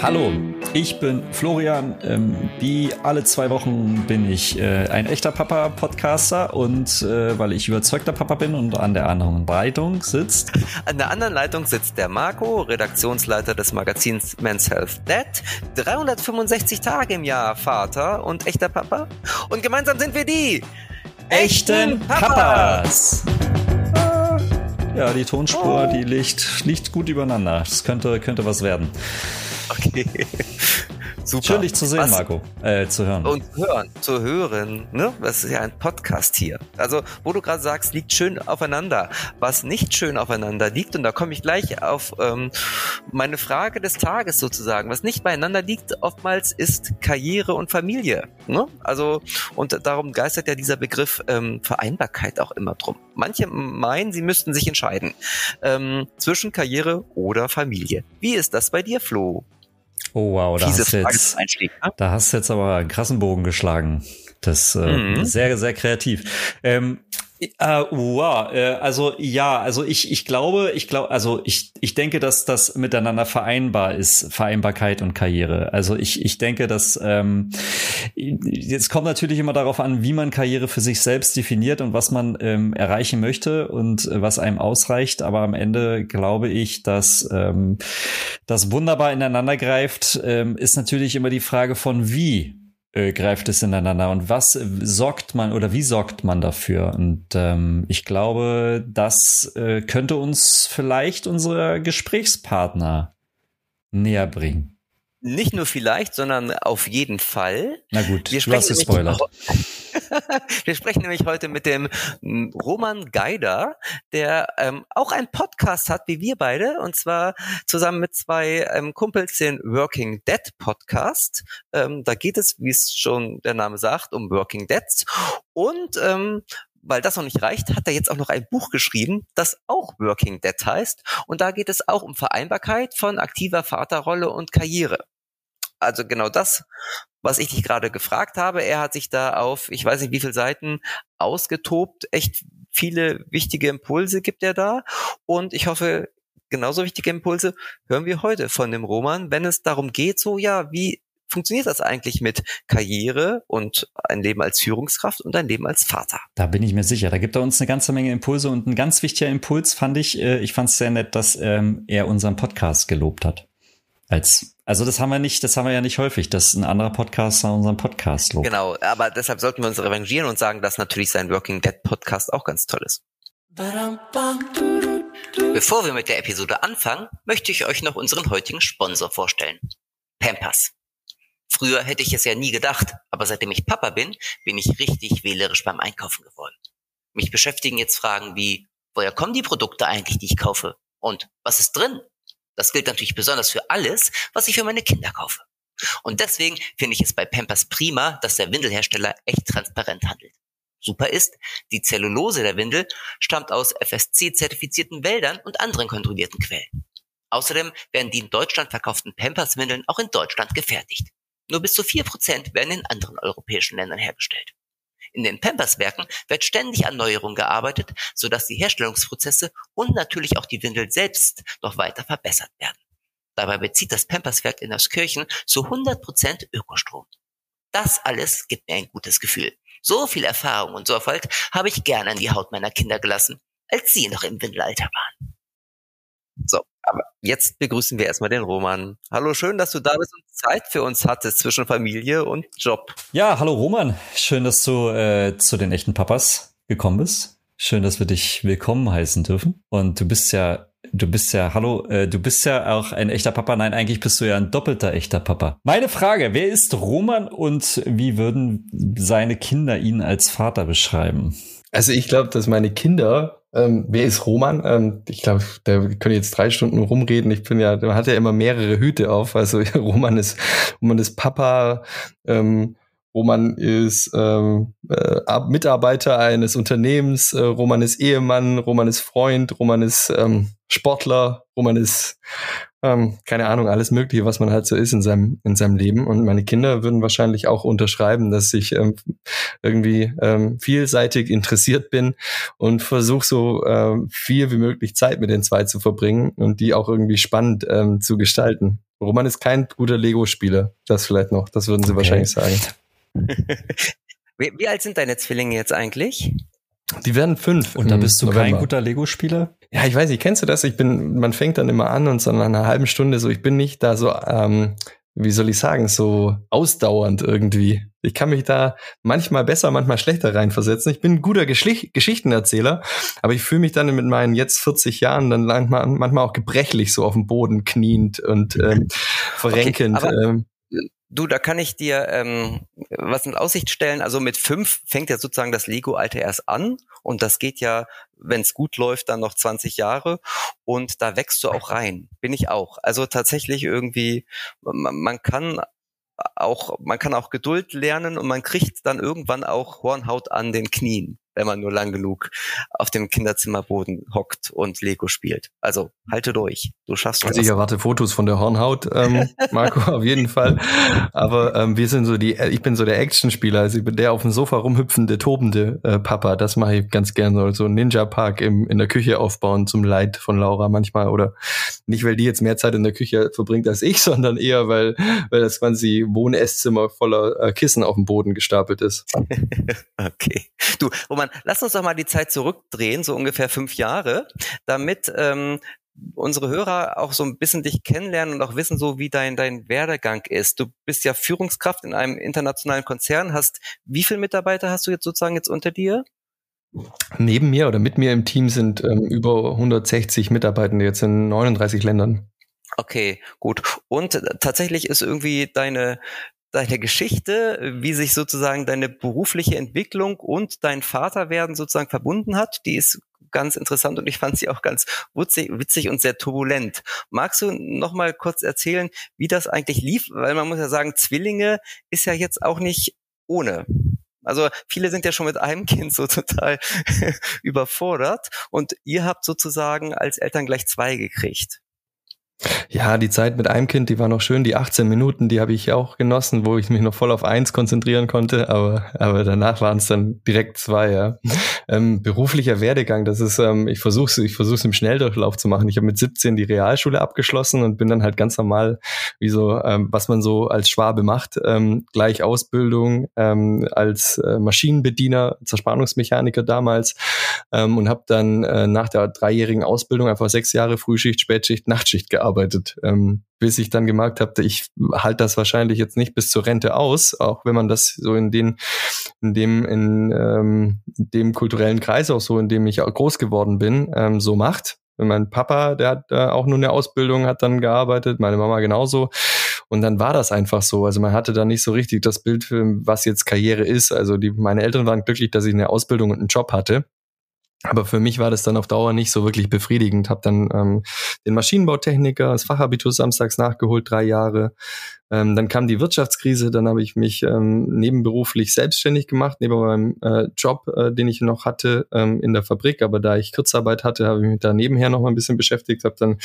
Hallo, ich bin Florian. Ähm, wie alle zwei Wochen bin ich äh, ein echter Papa-Podcaster und äh, weil ich überzeugter Papa bin und an der anderen Leitung sitzt. An der anderen Leitung sitzt der Marco, Redaktionsleiter des Magazins Men's Health Dad. 365 Tage im Jahr Vater und echter Papa. Und gemeinsam sind wir die echten Papas. Ja, die Tonspur, die liegt, liegt gut übereinander. Das könnte, könnte was werden. Okay. Super. Schön, dich zu sehen, Was? Marco. Äh, zu hören. Und hören, zu hören, ne? Das ist ja ein Podcast hier. Also, wo du gerade sagst, liegt schön aufeinander. Was nicht schön aufeinander liegt, und da komme ich gleich auf ähm, meine Frage des Tages sozusagen. Was nicht beieinander liegt, oftmals ist Karriere und Familie. Ne? Also, und darum geistert ja dieser Begriff ähm, Vereinbarkeit auch immer drum. Manche meinen, sie müssten sich entscheiden ähm, zwischen Karriere oder Familie. Wie ist das bei dir, Flo? Oh wow, da hast, jetzt, ne? da hast du jetzt aber einen krassen Bogen geschlagen. Das äh, mhm. sehr, sehr kreativ. Ähm, Uh, wow, äh, also ja, also ich, ich glaube, ich glaube, also ich, ich denke, dass das miteinander vereinbar ist, Vereinbarkeit und Karriere. Also ich, ich denke, dass ähm, jetzt kommt natürlich immer darauf an, wie man Karriere für sich selbst definiert und was man ähm, erreichen möchte und äh, was einem ausreicht. Aber am Ende glaube ich, dass ähm, das wunderbar ineinander greift, ähm, ist natürlich immer die Frage von wie äh, greift es ineinander und was sorgt man oder wie sorgt man dafür? Und ähm, ich glaube, das äh, könnte uns vielleicht unser Gesprächspartner näher bringen. Nicht nur vielleicht, sondern auf jeden Fall. Na gut, wir du hast gespoilert. wir sprechen nämlich heute mit dem hm, Roman Geider, der ähm, auch einen Podcast hat, wie wir beide, und zwar zusammen mit zwei ähm, Kumpels, den Working Dead Podcast. Ähm, da geht es, wie es schon der Name sagt, um Working Deads. Und ähm, weil das noch nicht reicht, hat er jetzt auch noch ein Buch geschrieben, das auch Working Dead heißt. Und da geht es auch um Vereinbarkeit von aktiver Vaterrolle und Karriere. Also genau das, was ich dich gerade gefragt habe. Er hat sich da auf, ich weiß nicht wie viele Seiten ausgetobt. Echt viele wichtige Impulse gibt er da. Und ich hoffe, genauso wichtige Impulse hören wir heute von dem Roman, wenn es darum geht, so ja, wie funktioniert das eigentlich mit Karriere und ein Leben als Führungskraft und ein Leben als Vater? Da bin ich mir sicher. Da gibt er uns eine ganze Menge Impulse und ein ganz wichtiger Impuls fand ich, äh, ich fand es sehr nett, dass ähm, er unseren Podcast gelobt hat. Als, also das haben wir nicht, das haben wir ja nicht häufig, dass ein anderer Podcaster unseren Podcast lobt. Genau, aber deshalb sollten wir uns revanchieren und sagen, dass natürlich sein Working Dead Podcast auch ganz toll ist. Bevor wir mit der Episode anfangen, möchte ich euch noch unseren heutigen Sponsor vorstellen. Pampers. Früher hätte ich es ja nie gedacht, aber seitdem ich Papa bin, bin ich richtig wählerisch beim Einkaufen geworden. Mich beschäftigen jetzt Fragen wie, woher kommen die Produkte eigentlich, die ich kaufe? Und was ist drin? Das gilt natürlich besonders für alles, was ich für meine Kinder kaufe. Und deswegen finde ich es bei Pampers prima, dass der Windelhersteller echt transparent handelt. Super ist, die Zellulose der Windel stammt aus FSC-zertifizierten Wäldern und anderen kontrollierten Quellen. Außerdem werden die in Deutschland verkauften Pampers-Windeln auch in Deutschland gefertigt. Nur bis zu vier Prozent werden in anderen europäischen Ländern hergestellt. In den Pampers-Werken wird ständig an Neuerungen gearbeitet, sodass die Herstellungsprozesse und natürlich auch die Windel selbst noch weiter verbessert werden. Dabei bezieht das Pampers-Werk in Kirchen zu 100 Prozent Ökostrom. Das alles gibt mir ein gutes Gefühl. So viel Erfahrung und Sorgfalt habe ich gerne an die Haut meiner Kinder gelassen, als sie noch im Windelalter waren. So, aber jetzt begrüßen wir erstmal den Roman. Hallo, schön, dass du da bist und Zeit für uns hattest zwischen Familie und Job. Ja, hallo Roman. Schön, dass du äh, zu den echten Papas gekommen bist. Schön, dass wir dich willkommen heißen dürfen. Und du bist ja Du bist ja, hallo, äh, du bist ja auch ein echter Papa. Nein, eigentlich bist du ja ein doppelter echter Papa. Meine Frage, wer ist Roman und wie würden seine Kinder ihn als Vater beschreiben? Also ich glaube, dass meine Kinder ähm, wer ist Roman? Ähm, ich glaube, der könnte jetzt drei Stunden rumreden. Ich bin ja, der hat ja immer mehrere Hüte auf. Also Roman ist, Roman ist Papa, ähm, Roman ist ähm, äh, Mitarbeiter eines Unternehmens, äh, Roman ist Ehemann, Roman ist Freund, Roman ist ähm, Sportler, Roman ist ähm, keine Ahnung, alles Mögliche, was man halt so ist in seinem, in seinem Leben. Und meine Kinder würden wahrscheinlich auch unterschreiben, dass ich ähm, irgendwie ähm, vielseitig interessiert bin und versuche so ähm, viel wie möglich Zeit mit den zwei zu verbringen und die auch irgendwie spannend ähm, zu gestalten. Roman ist kein guter Lego-Spieler. Das vielleicht noch. Das würden sie okay. wahrscheinlich sagen. Wie, wie alt sind deine Zwillinge jetzt eigentlich? Die werden fünf. Und da bist du November. kein guter Lego-Spieler? Ja, ich weiß nicht, kennst du das? Ich bin, man fängt dann immer an und so nach einer halben Stunde so, ich bin nicht da so, ähm, wie soll ich sagen, so ausdauernd irgendwie. Ich kann mich da manchmal besser, manchmal schlechter reinversetzen. Ich bin ein guter Geschlich Geschichtenerzähler, aber ich fühle mich dann mit meinen jetzt 40 Jahren dann manchmal, manchmal auch gebrechlich so auf dem Boden kniend und ähm, verrenkend. Okay, ähm, Du, da kann ich dir ähm, was in Aussicht stellen. Also mit fünf fängt ja sozusagen das Lego-Alter erst an und das geht ja, wenn es gut läuft, dann noch 20 Jahre und da wächst du auch rein. Bin ich auch. Also tatsächlich irgendwie, man, man kann auch, man kann auch Geduld lernen und man kriegt dann irgendwann auch Hornhaut an den Knien wenn man nur lang genug auf dem Kinderzimmerboden hockt und Lego spielt. Also halte durch. Du schaffst Also ich erwarte Fotos von der Hornhaut, ähm, Marco, auf jeden Fall. Aber ähm, wir sind so die, ich bin so der Actionspieler, also ich bin der auf dem Sofa rumhüpfende, tobende äh, Papa. Das mache ich ganz gerne. So ein Ninja Park im, in der Küche aufbauen zum Leid von Laura manchmal. Oder nicht, weil die jetzt mehr Zeit in der Küche verbringt als ich, sondern eher, weil, weil das quasi Wohn-Esszimmer voller äh, Kissen auf dem Boden gestapelt ist. okay. Du, Roman, Stefan, lass uns doch mal die Zeit zurückdrehen, so ungefähr fünf Jahre, damit ähm, unsere Hörer auch so ein bisschen dich kennenlernen und auch wissen, so wie dein, dein Werdegang ist. Du bist ja Führungskraft in einem internationalen Konzern, hast, wie viele Mitarbeiter hast du jetzt sozusagen jetzt unter dir? Neben mir oder mit mir im Team sind ähm, über 160 Mitarbeitende jetzt in 39 Ländern. Okay, gut. Und äh, tatsächlich ist irgendwie deine deine Geschichte, wie sich sozusagen deine berufliche Entwicklung und dein Vaterwerden sozusagen verbunden hat. Die ist ganz interessant und ich fand sie auch ganz witzig, witzig und sehr turbulent. Magst du noch mal kurz erzählen, wie das eigentlich lief? Weil man muss ja sagen, Zwillinge ist ja jetzt auch nicht ohne. Also viele sind ja schon mit einem Kind so total überfordert und ihr habt sozusagen als Eltern gleich zwei gekriegt. Ja, die Zeit mit einem Kind, die war noch schön. Die 18 Minuten, die habe ich auch genossen, wo ich mich noch voll auf eins konzentrieren konnte. Aber, aber danach waren es dann direkt zwei. Ja. Ähm, beruflicher Werdegang, das ist, ähm, ich versuche ich versuch's im Schnelldurchlauf zu machen. Ich habe mit 17 die Realschule abgeschlossen und bin dann halt ganz normal, wie so, ähm, was man so als Schwabe macht, ähm, gleich Ausbildung ähm, als äh, Maschinenbediener, Zerspannungsmechaniker damals ähm, und habe dann äh, nach der dreijährigen Ausbildung einfach sechs Jahre Frühschicht, Spätschicht, Nachtschicht gearbeitet gearbeitet, ähm, bis ich dann gemerkt habe, ich halte das wahrscheinlich jetzt nicht bis zur Rente aus, auch wenn man das so in den, in dem, in ähm, dem kulturellen Kreis auch so, in dem ich auch groß geworden bin, ähm, so macht. Mein Papa, der hat äh, auch nur eine Ausbildung, hat dann gearbeitet, meine Mama genauso. Und dann war das einfach so. Also man hatte da nicht so richtig das Bild, für was jetzt Karriere ist. Also die, meine Eltern waren glücklich, dass ich eine Ausbildung und einen Job hatte. Aber für mich war das dann auf Dauer nicht so wirklich befriedigend. Habe dann ähm, den Maschinenbautechniker, das Fachabitur samstags nachgeholt, drei Jahre. Ähm, dann kam die Wirtschaftskrise, dann habe ich mich ähm, nebenberuflich selbstständig gemacht, neben meinem äh, Job, äh, den ich noch hatte ähm, in der Fabrik. Aber da ich Kurzarbeit hatte, habe ich mich da nebenher noch mal ein bisschen beschäftigt, habe dann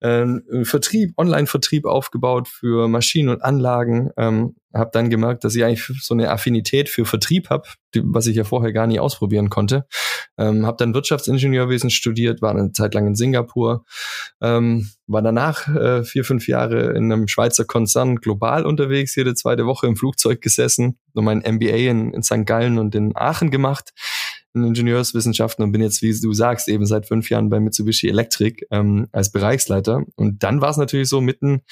äh, Vertrieb, Online-Vertrieb aufgebaut für Maschinen und Anlagen. Ähm, habe dann gemerkt, dass ich eigentlich so eine Affinität für Vertrieb habe, was ich ja vorher gar nie ausprobieren konnte. Ähm, habe dann Wirtschaftsingenieurwesen studiert, war eine Zeit lang in Singapur, ähm, war danach äh, vier, fünf Jahre in einem Schweizer Konzern global unterwegs, jede zweite Woche im Flugzeug gesessen, und mein MBA in, in St. Gallen und in Aachen gemacht in Ingenieurswissenschaften und bin jetzt, wie du sagst, eben seit fünf Jahren bei Mitsubishi Electric ähm, als Bereichsleiter. Und dann war es natürlich so mitten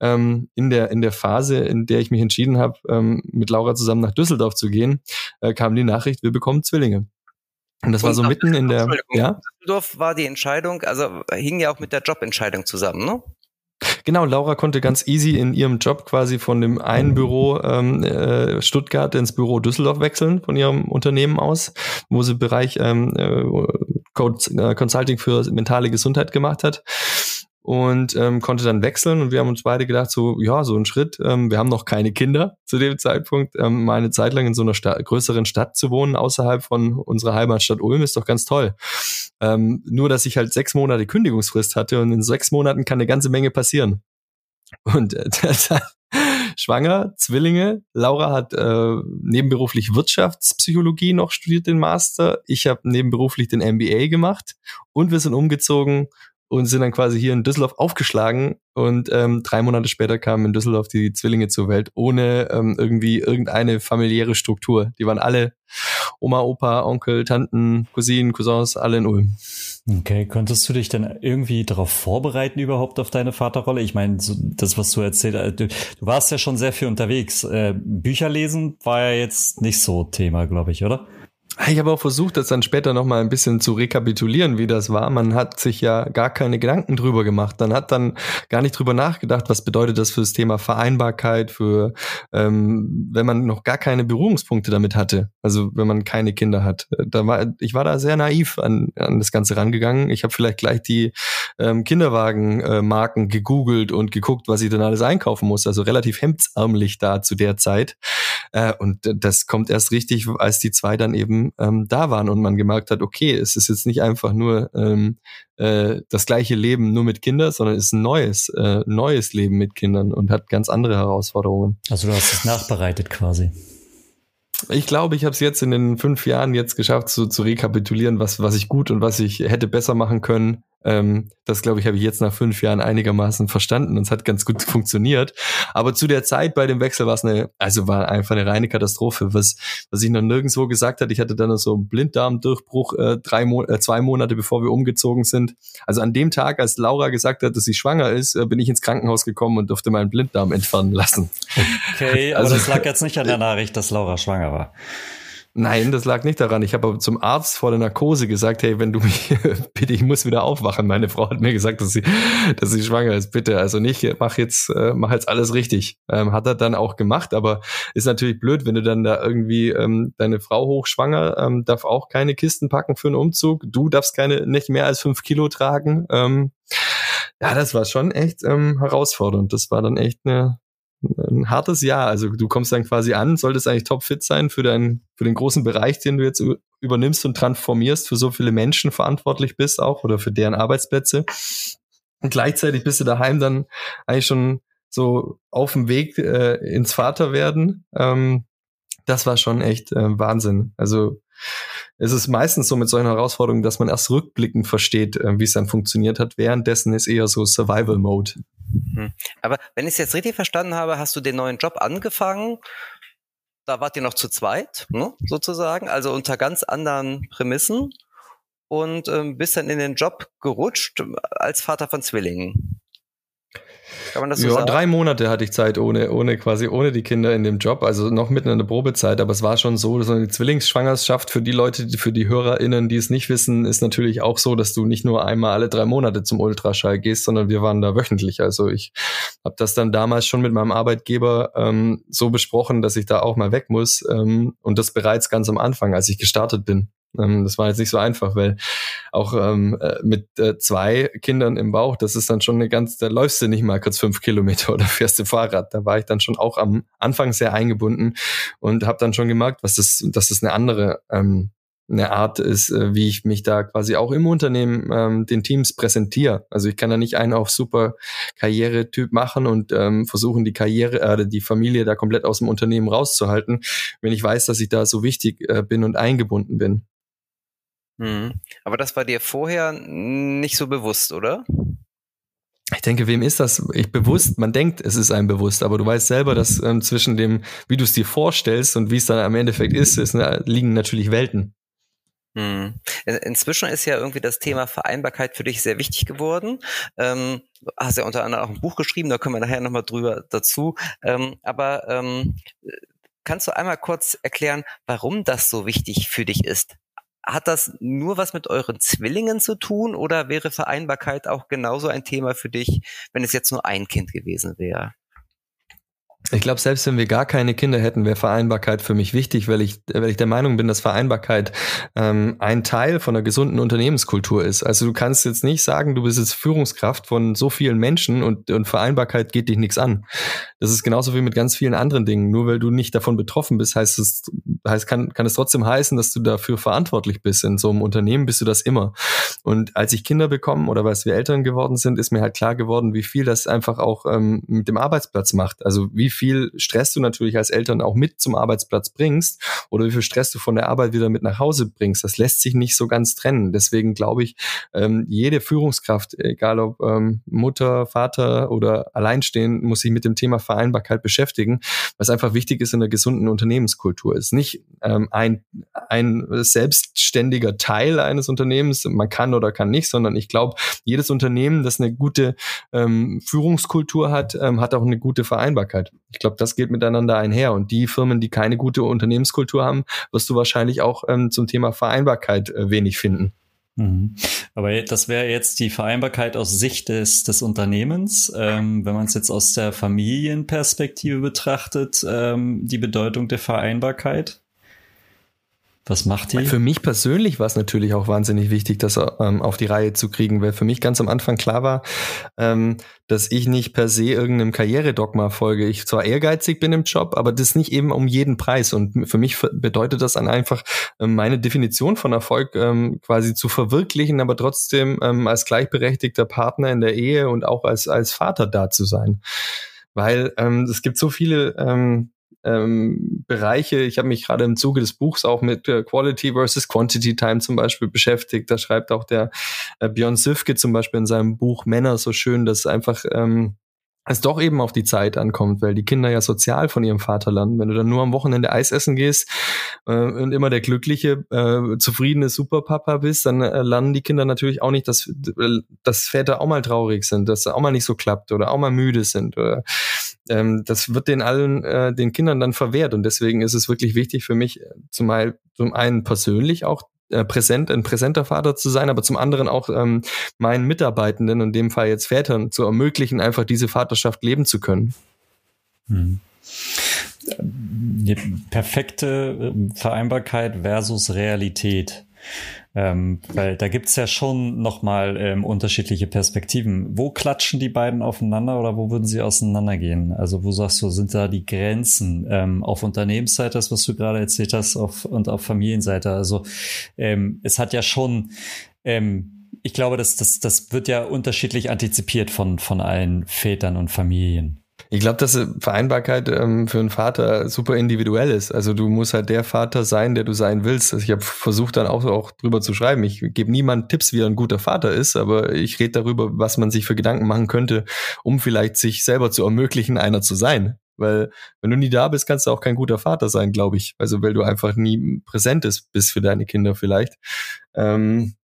ähm, in der in der Phase, in der ich mich entschieden habe, ähm, mit Laura zusammen nach Düsseldorf zu gehen, äh, kam die Nachricht, wir bekommen Zwillinge. Und das und war so mitten in der. Ja? Düsseldorf war die Entscheidung, also hing ja auch mit der Jobentscheidung zusammen, ne? Genau, Laura konnte ganz easy in ihrem Job quasi von dem einen Büro ähm, äh, Stuttgart ins Büro Düsseldorf wechseln, von ihrem Unternehmen aus, wo sie Bereich ähm, äh, äh Consulting für mentale Gesundheit gemacht hat und ähm, konnte dann wechseln und wir haben uns beide gedacht, so, ja, so ein Schritt, ähm, wir haben noch keine Kinder zu dem Zeitpunkt, ähm, mal eine Zeit lang in so einer Sta größeren Stadt zu wohnen, außerhalb von unserer Heimatstadt Ulm, ist doch ganz toll. Ähm, nur, dass ich halt sechs Monate Kündigungsfrist hatte und in sechs Monaten kann eine ganze Menge passieren. Und äh, schwanger, Zwillinge. Laura hat äh, nebenberuflich Wirtschaftspsychologie noch studiert, den Master. Ich habe nebenberuflich den MBA gemacht und wir sind umgezogen und sind dann quasi hier in Düsseldorf aufgeschlagen und ähm, drei Monate später kamen in Düsseldorf die Zwillinge zur Welt, ohne ähm, irgendwie irgendeine familiäre Struktur. Die waren alle Oma, Opa, Onkel, Tanten, Cousinen, Cousins, alle in Ulm. Okay, konntest du dich denn irgendwie darauf vorbereiten überhaupt auf deine Vaterrolle? Ich meine, so, das, was du erzählt hast, du, du, warst ja schon sehr viel unterwegs. Äh, Bücher lesen war ja jetzt nicht so Thema, glaube ich, oder? Ich habe auch versucht, das dann später nochmal ein bisschen zu rekapitulieren, wie das war. Man hat sich ja gar keine Gedanken drüber gemacht. Man hat dann gar nicht drüber nachgedacht, was bedeutet das für das Thema Vereinbarkeit, für ähm, wenn man noch gar keine Berührungspunkte damit hatte. Also wenn man keine Kinder hat. Da war, ich war da sehr naiv an, an das Ganze rangegangen. Ich habe vielleicht gleich die ähm, Kinderwagenmarken äh, gegoogelt und geguckt, was ich dann alles einkaufen muss. Also relativ hemdsärmlich da zu der Zeit. Äh, und das kommt erst richtig, als die zwei dann eben ähm, da waren und man gemerkt hat, okay, es ist jetzt nicht einfach nur ähm, äh, das gleiche Leben nur mit Kindern, sondern es ist ein neues, äh, neues Leben mit Kindern und hat ganz andere Herausforderungen. Also du hast es nachbereitet quasi. Ich glaube, ich habe es jetzt in den fünf Jahren jetzt geschafft, so zu rekapitulieren, was, was ich gut und was ich hätte besser machen können. Ähm, das, glaube ich, habe ich jetzt nach fünf Jahren einigermaßen verstanden und es hat ganz gut funktioniert. Aber zu der Zeit bei dem Wechsel war es eine, also war einfach eine reine Katastrophe. Was, was ich noch nirgendwo gesagt hatte, ich hatte dann so einen Blinddarmdurchbruch äh, drei Mo äh, zwei Monate bevor wir umgezogen sind. Also an dem Tag, als Laura gesagt hat, dass sie schwanger ist, äh, bin ich ins Krankenhaus gekommen und durfte meinen Blinddarm entfernen lassen. Okay, aber also, das lag jetzt nicht an der Nachricht, dass Laura schwanger war. Nein, das lag nicht daran. Ich habe zum Arzt vor der Narkose gesagt, hey, wenn du mich, bitte, ich muss wieder aufwachen. Meine Frau hat mir gesagt, dass sie, dass sie schwanger ist. Bitte, also nicht, mach jetzt, äh, mach jetzt alles richtig. Ähm, hat er dann auch gemacht, aber ist natürlich blöd, wenn du dann da irgendwie ähm, deine Frau hochschwanger, ähm, darf auch keine Kisten packen für einen Umzug. Du darfst keine, nicht mehr als fünf Kilo tragen. Ähm, ja, das war schon echt ähm, herausfordernd. Das war dann echt eine, ein hartes Jahr. Also du kommst dann quasi an, solltest eigentlich topfit sein für deinen, für den großen Bereich, den du jetzt übernimmst und transformierst, für so viele Menschen verantwortlich bist auch oder für deren Arbeitsplätze. Und gleichzeitig bist du daheim dann eigentlich schon so auf dem Weg äh, ins Vaterwerden. Ähm, das war schon echt äh, Wahnsinn. Also es ist meistens so mit solchen Herausforderungen, dass man erst rückblickend versteht, äh, wie es dann funktioniert hat. Währenddessen ist eher so Survival Mode. Hm. Aber wenn ich es jetzt richtig verstanden habe, hast du den neuen Job angefangen. Da wart ihr noch zu zweit, ne, sozusagen, also unter ganz anderen Prämissen und ähm, bist dann in den Job gerutscht als Vater von Zwillingen. Kann man das so ja, sagen? drei Monate hatte ich Zeit ohne, ohne quasi ohne die Kinder in dem Job, also noch mitten in der Probezeit, aber es war schon so, so eine Zwillingsschwangerschaft für die Leute, für die HörerInnen, die es nicht wissen, ist natürlich auch so, dass du nicht nur einmal alle drei Monate zum Ultraschall gehst, sondern wir waren da wöchentlich. Also ich habe das dann damals schon mit meinem Arbeitgeber ähm, so besprochen, dass ich da auch mal weg muss ähm, und das bereits ganz am Anfang, als ich gestartet bin. Ähm, das war jetzt nicht so einfach, weil auch ähm, äh, mit äh, zwei Kindern im Bauch, das ist dann schon eine ganz, da läufst du nicht mal kurz fünf Kilometer oder fährst du Fahrrad. Da war ich dann schon auch am Anfang sehr eingebunden und habe dann schon gemerkt, was das, dass das eine andere ähm, eine Art ist, äh, wie ich mich da quasi auch im Unternehmen ähm, den Teams präsentiere. Also ich kann da nicht einen auf super Karrieretyp machen und ähm, versuchen, die Karriere, äh, die Familie da komplett aus dem Unternehmen rauszuhalten, wenn ich weiß, dass ich da so wichtig äh, bin und eingebunden bin. Mhm. Aber das war dir vorher nicht so bewusst, oder? Ich denke, wem ist das ich bewusst? Man denkt, es ist einem bewusst, aber du weißt selber, dass ähm, zwischen dem, wie du es dir vorstellst und wie es dann am Endeffekt ist, ist ne, liegen natürlich Welten. Hm. Inzwischen ist ja irgendwie das Thema Vereinbarkeit für dich sehr wichtig geworden. Ähm, hast ja unter anderem auch ein Buch geschrieben, da kommen wir nachher nochmal drüber dazu. Ähm, aber ähm, kannst du einmal kurz erklären, warum das so wichtig für dich ist? Hat das nur was mit euren Zwillingen zu tun oder wäre Vereinbarkeit auch genauso ein Thema für dich, wenn es jetzt nur ein Kind gewesen wäre? Ich glaube, selbst wenn wir gar keine Kinder hätten, wäre Vereinbarkeit für mich wichtig, weil ich, weil ich der Meinung bin, dass Vereinbarkeit ähm, ein Teil von einer gesunden Unternehmenskultur ist. Also du kannst jetzt nicht sagen, du bist jetzt Führungskraft von so vielen Menschen und, und Vereinbarkeit geht dich nichts an. Das ist genauso wie mit ganz vielen anderen Dingen. Nur weil du nicht davon betroffen bist, heißt es, heißt, kann, kann es trotzdem heißen, dass du dafür verantwortlich bist. In so einem Unternehmen bist du das immer. Und als ich Kinder bekommen oder als wir Eltern geworden sind, ist mir halt klar geworden, wie viel das einfach auch ähm, mit dem Arbeitsplatz macht. Also wie wie viel Stress du natürlich als Eltern auch mit zum Arbeitsplatz bringst oder wie viel Stress du von der Arbeit wieder mit nach Hause bringst, das lässt sich nicht so ganz trennen. Deswegen glaube ich, ähm, jede Führungskraft, egal ob ähm, Mutter, Vater oder alleinstehend, muss sich mit dem Thema Vereinbarkeit beschäftigen, was einfach wichtig ist in einer gesunden Unternehmenskultur. Ist nicht ähm, ein, ein selbstständiger Teil eines Unternehmens, man kann oder kann nicht, sondern ich glaube, jedes Unternehmen, das eine gute ähm, Führungskultur hat, ähm, hat auch eine gute Vereinbarkeit. Ich glaube, das geht miteinander einher. Und die Firmen, die keine gute Unternehmenskultur haben, wirst du wahrscheinlich auch ähm, zum Thema Vereinbarkeit äh, wenig finden. Mhm. Aber das wäre jetzt die Vereinbarkeit aus Sicht des, des Unternehmens. Ähm, wenn man es jetzt aus der Familienperspektive betrachtet, ähm, die Bedeutung der Vereinbarkeit. Was macht die? Für mich persönlich war es natürlich auch wahnsinnig wichtig, das ähm, auf die Reihe zu kriegen, weil für mich ganz am Anfang klar war, ähm, dass ich nicht per se irgendeinem Karrieredogma folge. Ich zwar ehrgeizig bin im Job, aber das nicht eben um jeden Preis. Und für mich bedeutet das dann einfach, ähm, meine Definition von Erfolg ähm, quasi zu verwirklichen, aber trotzdem ähm, als gleichberechtigter Partner in der Ehe und auch als, als Vater da zu sein. Weil ähm, es gibt so viele ähm, Bereiche. Ich habe mich gerade im Zuge des Buchs auch mit äh, Quality versus Quantity Time zum Beispiel beschäftigt. Da schreibt auch der äh, Björn Süfke zum Beispiel in seinem Buch Männer so schön, dass einfach ähm, es doch eben auf die Zeit ankommt, weil die Kinder ja sozial von ihrem Vater lernen. Wenn du dann nur am Wochenende Eis essen gehst äh, und immer der glückliche, äh, zufriedene Superpapa bist, dann äh, lernen die Kinder natürlich auch nicht, dass, dass Väter auch mal traurig sind, dass auch mal nicht so klappt oder auch mal müde sind. Oder, ähm, das wird den allen, äh, den Kindern dann verwehrt. Und deswegen ist es wirklich wichtig für mich, zumal zum einen persönlich auch äh, präsent, ein präsenter Vater zu sein, aber zum anderen auch ähm, meinen Mitarbeitenden, in dem Fall jetzt Vätern, zu ermöglichen, einfach diese Vaterschaft leben zu können. Hm. Perfekte Vereinbarkeit versus Realität. Ähm, weil da gibt's ja schon nochmal ähm, unterschiedliche Perspektiven. Wo klatschen die beiden aufeinander oder wo würden sie auseinandergehen? Also wo sagst du, sind da die Grenzen ähm, auf Unternehmensseite, das was du gerade erzählt hast, auf, und auf Familienseite? Also ähm, es hat ja schon ähm, ich glaube, das, das, das wird ja unterschiedlich antizipiert von, von allen Vätern und Familien. Ich glaube, dass Vereinbarkeit ähm, für einen Vater super individuell ist. Also du musst halt der Vater sein, der du sein willst. Also ich habe versucht dann auch, auch drüber zu schreiben. Ich gebe niemand Tipps, wie er ein guter Vater ist, aber ich rede darüber, was man sich für Gedanken machen könnte, um vielleicht sich selber zu ermöglichen, einer zu sein. Weil wenn du nie da bist, kannst du auch kein guter Vater sein, glaube ich. Also weil du einfach nie präsent bist für deine Kinder vielleicht. Ähm,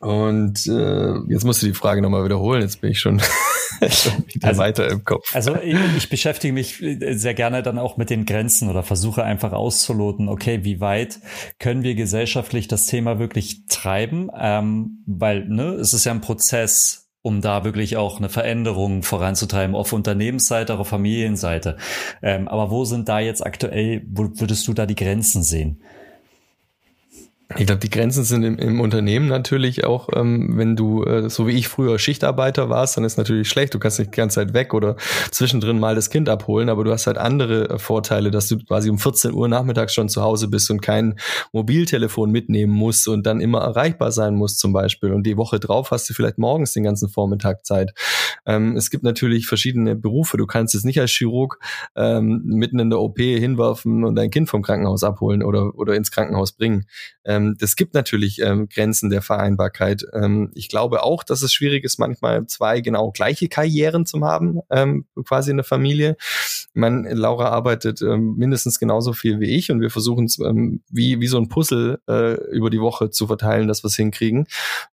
und äh, jetzt musst du die Frage nochmal wiederholen. Jetzt bin ich schon wieder also, weiter im Kopf. Also ich, ich, beschäftige mich sehr gerne dann auch mit den Grenzen oder versuche einfach auszuloten, okay, wie weit können wir gesellschaftlich das Thema wirklich treiben? Ähm, weil ne, es ist ja ein Prozess, um da wirklich auch eine Veränderung voranzutreiben, auf Unternehmensseite, auch auf Familienseite. Ähm, aber wo sind da jetzt aktuell, wo würdest du da die Grenzen sehen? Ich glaube, die Grenzen sind im, im Unternehmen natürlich auch, ähm, wenn du, äh, so wie ich früher Schichtarbeiter warst, dann ist natürlich schlecht, du kannst nicht die ganze Zeit weg oder zwischendrin mal das Kind abholen, aber du hast halt andere äh, Vorteile, dass du quasi um 14 Uhr nachmittags schon zu Hause bist und kein Mobiltelefon mitnehmen musst und dann immer erreichbar sein musst zum Beispiel. Und die Woche drauf hast du vielleicht morgens den ganzen Vormittag Zeit. Ähm, es gibt natürlich verschiedene Berufe. Du kannst es nicht als Chirurg ähm, mitten in der OP hinwerfen und dein Kind vom Krankenhaus abholen oder, oder ins Krankenhaus bringen. Ähm, das gibt natürlich ähm, Grenzen der Vereinbarkeit. Ähm, ich glaube auch, dass es schwierig ist, manchmal zwei genau gleiche Karrieren zu haben, ähm, quasi in der Familie. Meine, Laura arbeitet ähm, mindestens genauso viel wie ich und wir versuchen es ähm, wie, wie so ein Puzzle äh, über die Woche zu verteilen, dass wir es hinkriegen.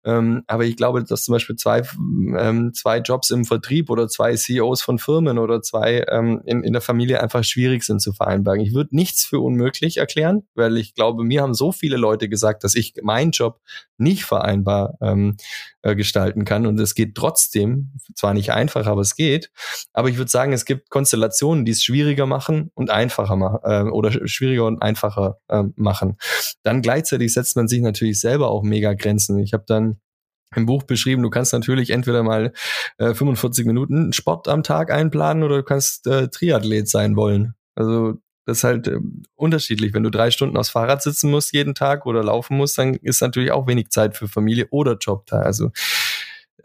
Ähm, aber ich glaube, dass zum Beispiel zwei, ähm, zwei Jobs im Vertrieb oder zwei CEOs von Firmen oder zwei ähm, in, in der Familie einfach schwierig sind zu vereinbaren. Ich würde nichts für unmöglich erklären, weil ich glaube, mir haben so viele Leute gesagt, dass ich meinen Job nicht vereinbar ähm, äh, gestalten kann. Und es geht trotzdem, zwar nicht einfach, aber es geht. Aber ich würde sagen, es gibt Konstellationen, die es schwieriger machen und einfacher machen äh, oder schwieriger und einfacher äh, machen. Dann gleichzeitig setzt man sich natürlich selber auch mega Grenzen. Ich habe dann im Buch beschrieben, du kannst natürlich entweder mal äh, 45 Minuten Sport am Tag einplanen oder du kannst äh, Triathlet sein wollen. Also das ist halt äh, unterschiedlich. Wenn du drei Stunden aufs Fahrrad sitzen musst jeden Tag oder laufen musst, dann ist natürlich auch wenig Zeit für Familie oder Job da. Also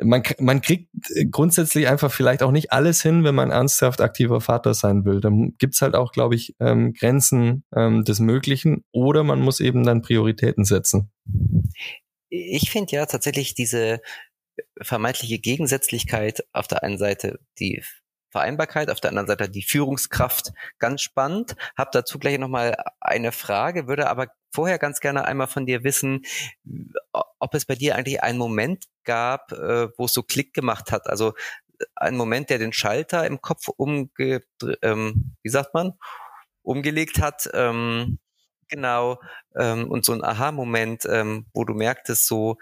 man, man kriegt grundsätzlich einfach vielleicht auch nicht alles hin, wenn man ernsthaft aktiver Vater sein will. Dann gibt's halt auch, glaube ich, ähm, Grenzen ähm, des Möglichen oder man muss eben dann Prioritäten setzen. Ich finde ja tatsächlich diese vermeintliche Gegensätzlichkeit auf der einen Seite die Vereinbarkeit, auf der anderen Seite die Führungskraft ganz spannend. Hab dazu gleich nochmal eine Frage, würde aber vorher ganz gerne einmal von dir wissen, ob es bei dir eigentlich einen Moment gab, äh, wo es so Klick gemacht hat. Also äh, ein Moment, der den Schalter im Kopf umge, ähm, wie sagt man, umgelegt hat. Ähm, genau. Ähm, und so ein Aha-Moment, ähm, wo du merktest, so,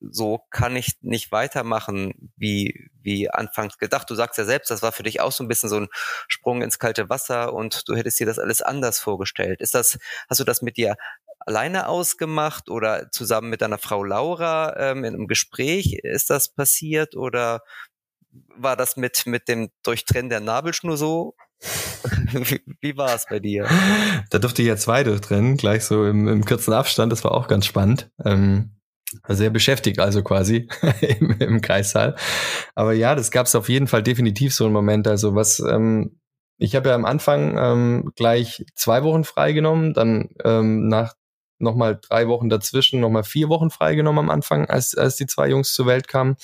so kann ich nicht weitermachen, wie, wie anfangs gedacht. Du sagst ja selbst, das war für dich auch so ein bisschen so ein Sprung ins kalte Wasser und du hättest dir das alles anders vorgestellt. Ist das, hast du das mit dir alleine ausgemacht oder zusammen mit deiner Frau Laura ähm, in einem Gespräch ist das passiert oder war das mit, mit dem Durchtrennen der Nabelschnur so? wie, war es bei dir? Da durfte ich ja zwei durchtrennen, gleich so im, im kurzen Abstand. Das war auch ganz spannend. Ähm, sehr beschäftigt also quasi im, im Kreissaal. Aber ja, das gab es auf jeden Fall definitiv so einen Moment. Also was ähm, ich habe ja am Anfang ähm, gleich zwei Wochen freigenommen, dann ähm, nach nochmal drei Wochen dazwischen, nochmal vier Wochen freigenommen am Anfang, als, als die zwei Jungs zur Welt kamen.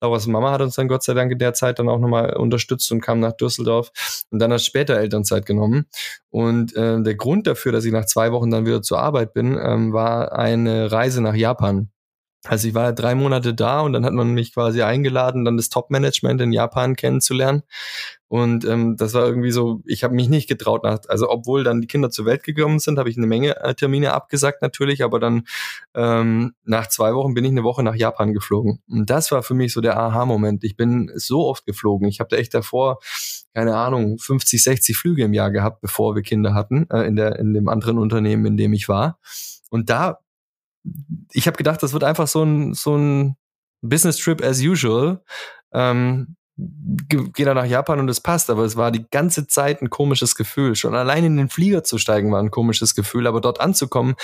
Lauras Mama hat uns dann Gott sei Dank in der Zeit dann auch nochmal unterstützt und kam nach Düsseldorf und dann hat später Elternzeit genommen. Und äh, der Grund dafür, dass ich nach zwei Wochen dann wieder zur Arbeit bin, ähm, war eine Reise nach Japan. Also ich war drei Monate da und dann hat man mich quasi eingeladen, dann das Top-Management in Japan kennenzulernen. Und ähm, das war irgendwie so, ich habe mich nicht getraut, nach, also obwohl dann die Kinder zur Welt gekommen sind, habe ich eine Menge äh, Termine abgesagt natürlich, aber dann ähm, nach zwei Wochen bin ich eine Woche nach Japan geflogen. Und das war für mich so der Aha-Moment. Ich bin so oft geflogen. Ich habe da echt davor, keine Ahnung, 50, 60 Flüge im Jahr gehabt, bevor wir Kinder hatten, äh, in, der, in dem anderen Unternehmen, in dem ich war. Und da ich habe gedacht, das wird einfach so ein, so ein Business Trip as usual. Ähm, gehe da nach Japan und es passt, aber es war die ganze Zeit ein komisches Gefühl. Schon allein in den Flieger zu steigen war ein komisches Gefühl, aber dort anzukommen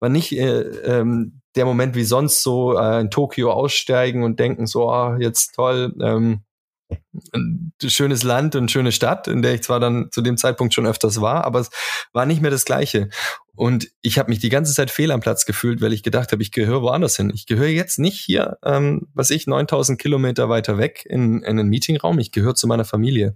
war nicht äh, ähm, der Moment wie sonst so äh, in Tokio aussteigen und denken so, ah, jetzt toll, ähm, ein schönes Land und schöne Stadt, in der ich zwar dann zu dem Zeitpunkt schon öfters war, aber es war nicht mehr das Gleiche. Und ich habe mich die ganze Zeit fehl am Platz gefühlt, weil ich gedacht habe, ich gehöre woanders hin. Ich gehöre jetzt nicht hier, ähm, was ich, 9000 Kilometer weiter weg in, in einen Meetingraum. Ich gehöre zu meiner Familie.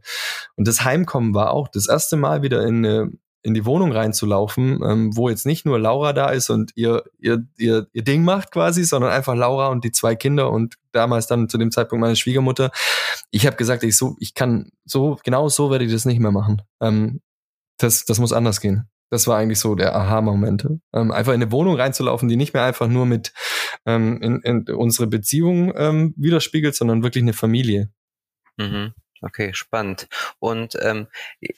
Und das Heimkommen war auch das erste Mal wieder in eine in die Wohnung reinzulaufen, ähm, wo jetzt nicht nur Laura da ist und ihr, ihr, ihr, ihr Ding macht quasi, sondern einfach Laura und die zwei Kinder und damals dann zu dem Zeitpunkt meine Schwiegermutter. Ich habe gesagt, ich so, ich kann so, genau so werde ich das nicht mehr machen. Ähm, das, das muss anders gehen. Das war eigentlich so der Aha-Moment. Ähm, einfach in eine Wohnung reinzulaufen, die nicht mehr einfach nur mit ähm, in, in unsere Beziehung ähm, widerspiegelt, sondern wirklich eine Familie. Mhm. Okay, spannend. Und ähm,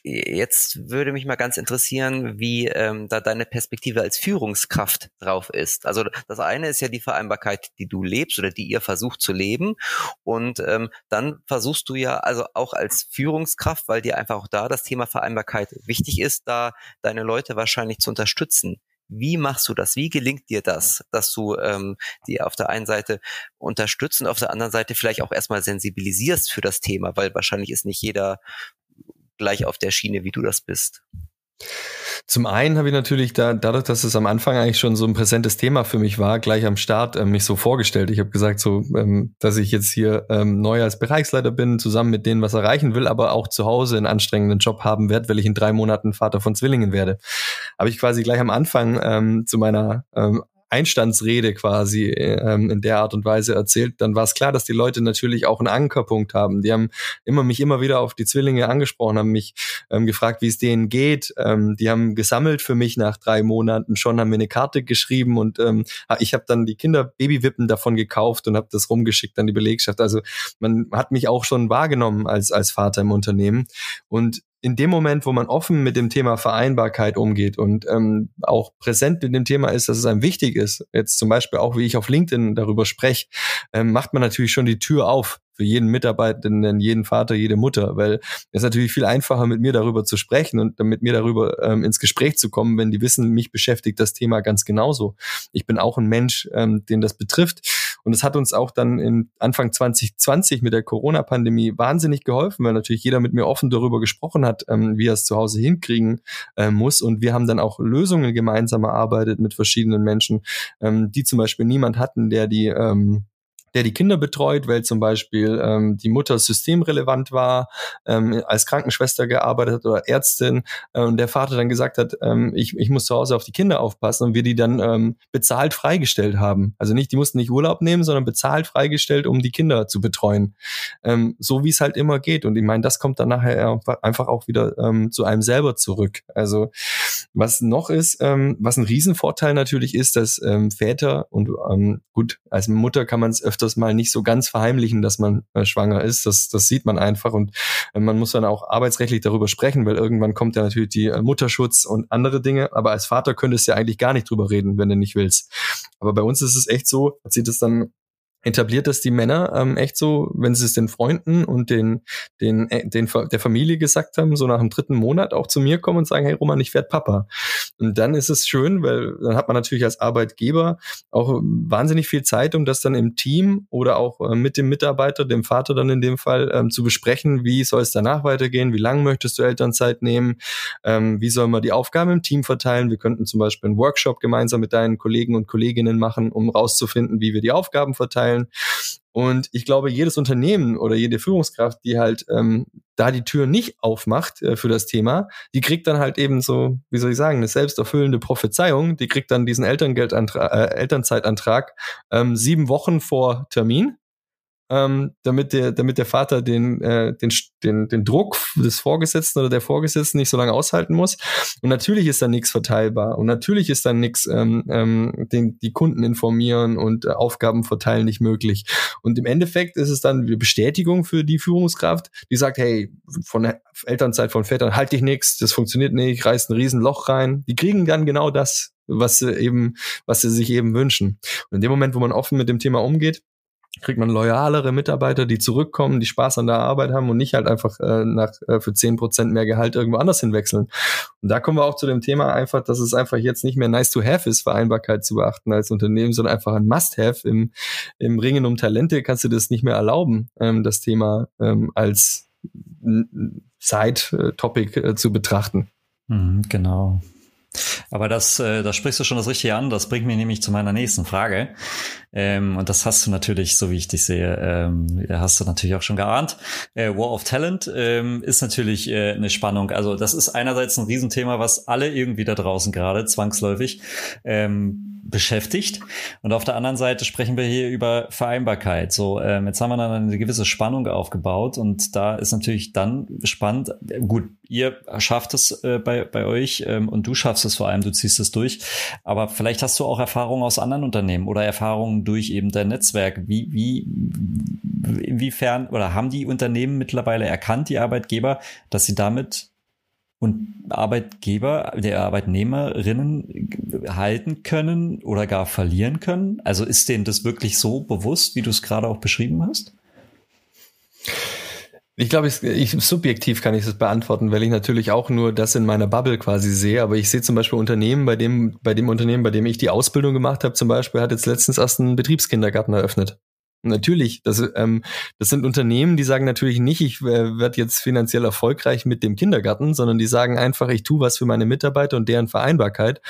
jetzt würde mich mal ganz interessieren, wie ähm, da deine Perspektive als Führungskraft drauf ist. Also das eine ist ja die Vereinbarkeit, die du lebst oder die ihr versucht zu leben. Und ähm, dann versuchst du ja also auch als Führungskraft, weil dir einfach auch da das Thema Vereinbarkeit wichtig ist, da deine Leute wahrscheinlich zu unterstützen. Wie machst du das? Wie gelingt dir das, dass du ähm, die auf der einen Seite unterstützt und auf der anderen Seite vielleicht auch erstmal sensibilisierst für das Thema, weil wahrscheinlich ist nicht jeder gleich auf der Schiene, wie du das bist. Zum einen habe ich natürlich da, dadurch, dass es am Anfang eigentlich schon so ein präsentes Thema für mich war, gleich am Start äh, mich so vorgestellt. Ich habe gesagt, so, ähm, dass ich jetzt hier ähm, neu als Bereichsleiter bin, zusammen mit denen was erreichen will, aber auch zu Hause einen anstrengenden Job haben werde, weil ich in drei Monaten Vater von Zwillingen werde. Habe ich quasi gleich am Anfang ähm, zu meiner ähm, Einstandsrede quasi ähm, in der Art und Weise erzählt, dann war es klar, dass die Leute natürlich auch einen Ankerpunkt haben. Die haben immer mich immer wieder auf die Zwillinge angesprochen, haben mich ähm, gefragt, wie es denen geht. Ähm, die haben gesammelt für mich nach drei Monaten schon, haben mir eine Karte geschrieben und ähm, ich habe dann die Kinder Babywippen davon gekauft und habe das rumgeschickt an die Belegschaft. Also man hat mich auch schon wahrgenommen als als Vater im Unternehmen und in dem Moment, wo man offen mit dem Thema Vereinbarkeit umgeht und ähm, auch präsent mit dem Thema ist, dass es einem wichtig ist, jetzt zum Beispiel auch, wie ich auf LinkedIn darüber spreche, ähm, macht man natürlich schon die Tür auf für jeden Mitarbeitenden, jeden Vater, jede Mutter, weil es natürlich viel einfacher, mit mir darüber zu sprechen und mit mir darüber ähm, ins Gespräch zu kommen, wenn die wissen, mich beschäftigt das Thema ganz genauso. Ich bin auch ein Mensch, ähm, den das betrifft Und es hat uns auch dann in Anfang 2020 mit der Corona-Pandemie wahnsinnig geholfen, weil natürlich jeder mit mir offen darüber gesprochen hat, ähm, wie er es zu Hause hinkriegen äh, muss. Und wir haben dann auch Lösungen gemeinsam erarbeitet mit verschiedenen Menschen, ähm, die zum Beispiel niemand hatten, der die ähm, der die Kinder betreut, weil zum Beispiel ähm, die Mutter systemrelevant war, ähm, als Krankenschwester gearbeitet hat oder Ärztin äh, und der Vater dann gesagt hat, ähm, ich, ich muss zu Hause auf die Kinder aufpassen und wir die dann ähm, bezahlt freigestellt haben. Also nicht, die mussten nicht Urlaub nehmen, sondern bezahlt freigestellt, um die Kinder zu betreuen. Ähm, so wie es halt immer geht. Und ich meine, das kommt dann nachher einfach auch wieder ähm, zu einem selber zurück. Also was noch ist, ähm, was ein Riesenvorteil natürlich ist, dass ähm, Väter und ähm, gut, als Mutter kann man es öfter das mal nicht so ganz verheimlichen, dass man äh, schwanger ist. Das, das sieht man einfach und äh, man muss dann auch arbeitsrechtlich darüber sprechen, weil irgendwann kommt ja natürlich die äh, Mutterschutz und andere Dinge. Aber als Vater könntest du ja eigentlich gar nicht drüber reden, wenn du nicht willst. Aber bei uns ist es echt so, sieht es dann etabliert das die Männer ähm, echt so, wenn sie es den Freunden und den, den, äh, den der Familie gesagt haben, so nach dem dritten Monat auch zu mir kommen und sagen, hey Roman, ich werde Papa. Und dann ist es schön, weil dann hat man natürlich als Arbeitgeber auch wahnsinnig viel Zeit, um das dann im Team oder auch äh, mit dem Mitarbeiter, dem Vater dann in dem Fall, ähm, zu besprechen, wie soll es danach weitergehen, wie lange möchtest du Elternzeit nehmen, ähm, wie soll man die Aufgaben im Team verteilen. Wir könnten zum Beispiel einen Workshop gemeinsam mit deinen Kollegen und Kolleginnen machen, um rauszufinden, wie wir die Aufgaben verteilen teilen. Und ich glaube, jedes Unternehmen oder jede Führungskraft, die halt ähm, da die Tür nicht aufmacht äh, für das Thema, die kriegt dann halt eben so, wie soll ich sagen, eine selbsterfüllende Prophezeiung. Die kriegt dann diesen Elterngeldantrag, äh, Elternzeitantrag ähm, sieben Wochen vor Termin ähm, damit der, damit der Vater den, äh, den, den, den Druck des Vorgesetzten oder der Vorgesetzten nicht so lange aushalten muss. Und natürlich ist da nichts verteilbar und natürlich ist dann nichts, ähm, ähm, den, die Kunden informieren und äh, Aufgaben verteilen nicht möglich. Und im Endeffekt ist es dann eine Bestätigung für die Führungskraft, die sagt, hey, von der Elternzeit von Vätern halte ich nichts, das funktioniert nicht, reißt ein Riesenloch rein. Die kriegen dann genau das, was sie eben, was sie sich eben wünschen. Und in dem Moment, wo man offen mit dem Thema umgeht, kriegt man loyalere Mitarbeiter, die zurückkommen, die Spaß an der Arbeit haben und nicht halt einfach äh, nach äh, für zehn Prozent mehr Gehalt irgendwo anders hinwechseln. Und da kommen wir auch zu dem Thema einfach, dass es einfach jetzt nicht mehr nice to have ist, Vereinbarkeit zu beachten als Unternehmen, sondern einfach ein must have. Im, im Ringen um Talente kannst du das nicht mehr erlauben, ähm, das Thema ähm, als Side-Topic äh, zu betrachten. Mhm, genau. Aber das, äh, da sprichst du schon das Richtige an. Das bringt mich nämlich zu meiner nächsten Frage. Ähm, und das hast du natürlich, so wie ich dich sehe, ähm, hast du natürlich auch schon geahnt. Äh, War of Talent ähm, ist natürlich äh, eine Spannung. Also das ist einerseits ein Riesenthema, was alle irgendwie da draußen gerade zwangsläufig ähm, beschäftigt. Und auf der anderen Seite sprechen wir hier über Vereinbarkeit. So, ähm, jetzt haben wir dann eine gewisse Spannung aufgebaut und da ist natürlich dann spannend. Gut, ihr schafft es äh, bei, bei euch ähm, und du schaffst es vor allem, du ziehst es durch. Aber vielleicht hast du auch Erfahrungen aus anderen Unternehmen oder Erfahrungen durch eben dein Netzwerk. Wie, wie, inwiefern oder haben die Unternehmen mittlerweile erkannt, die Arbeitgeber, dass sie damit und Arbeitgeber, der Arbeitnehmerinnen halten können oder gar verlieren können? Also ist denen das wirklich so bewusst, wie du es gerade auch beschrieben hast? Ich glaube, ich, ich, subjektiv kann ich das beantworten, weil ich natürlich auch nur das in meiner Bubble quasi sehe. Aber ich sehe zum Beispiel Unternehmen, bei dem, bei dem Unternehmen, bei dem ich die Ausbildung gemacht habe, zum Beispiel, hat jetzt letztens erst einen Betriebskindergarten eröffnet. Natürlich, das, ähm, das sind Unternehmen, die sagen natürlich nicht, ich äh, werde jetzt finanziell erfolgreich mit dem Kindergarten, sondern die sagen einfach, ich tue was für meine Mitarbeiter und deren Vereinbarkeit,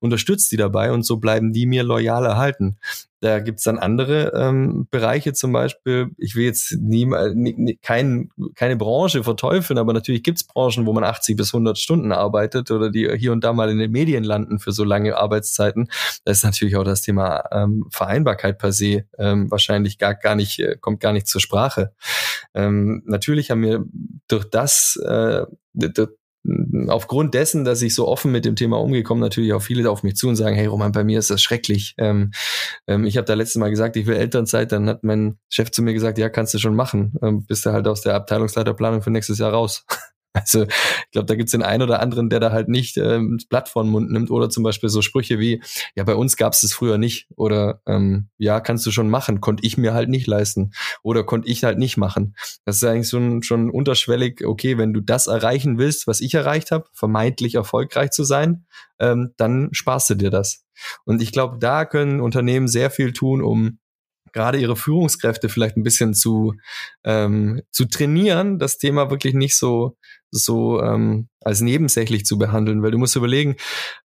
unterstütze die dabei und so bleiben die mir loyal erhalten. Da gibt's dann andere ähm, Bereiche, zum Beispiel, ich will jetzt nie, nie, kein, keine Branche verteufeln, aber natürlich gibt's Branchen, wo man 80 bis 100 Stunden arbeitet oder die hier und da mal in den Medien landen für so lange Arbeitszeiten. Da ist natürlich auch das Thema ähm, Vereinbarkeit per se ähm, wahrscheinlich gar, gar nicht, äh, kommt gar nicht zur Sprache. Ähm, natürlich haben wir durch das, äh, aufgrund dessen, dass ich so offen mit dem Thema umgekommen, natürlich auch viele auf mich zu und sagen, hey Roman, bei mir ist das schrecklich. Ähm, ähm, ich habe da letztes Mal gesagt, ich will Elternzeit, dann hat mein Chef zu mir gesagt, ja, kannst du schon machen. Ähm, bist du halt aus der Abteilungsleiterplanung für nächstes Jahr raus. Also ich glaube, da gibt's den einen oder anderen, der da halt nicht ähm, das Blatt vor den Mund nimmt oder zum Beispiel so Sprüche wie, ja, bei uns gab's es früher nicht oder ähm, ja, kannst du schon machen, konnte ich mir halt nicht leisten oder konnte ich halt nicht machen. Das ist eigentlich so ein, schon unterschwellig, okay, wenn du das erreichen willst, was ich erreicht habe, vermeintlich erfolgreich zu sein, ähm, dann sparst du dir das. Und ich glaube, da können Unternehmen sehr viel tun, um gerade ihre Führungskräfte vielleicht ein bisschen zu, ähm, zu trainieren, das Thema wirklich nicht so, so ähm, als nebensächlich zu behandeln, weil du musst überlegen,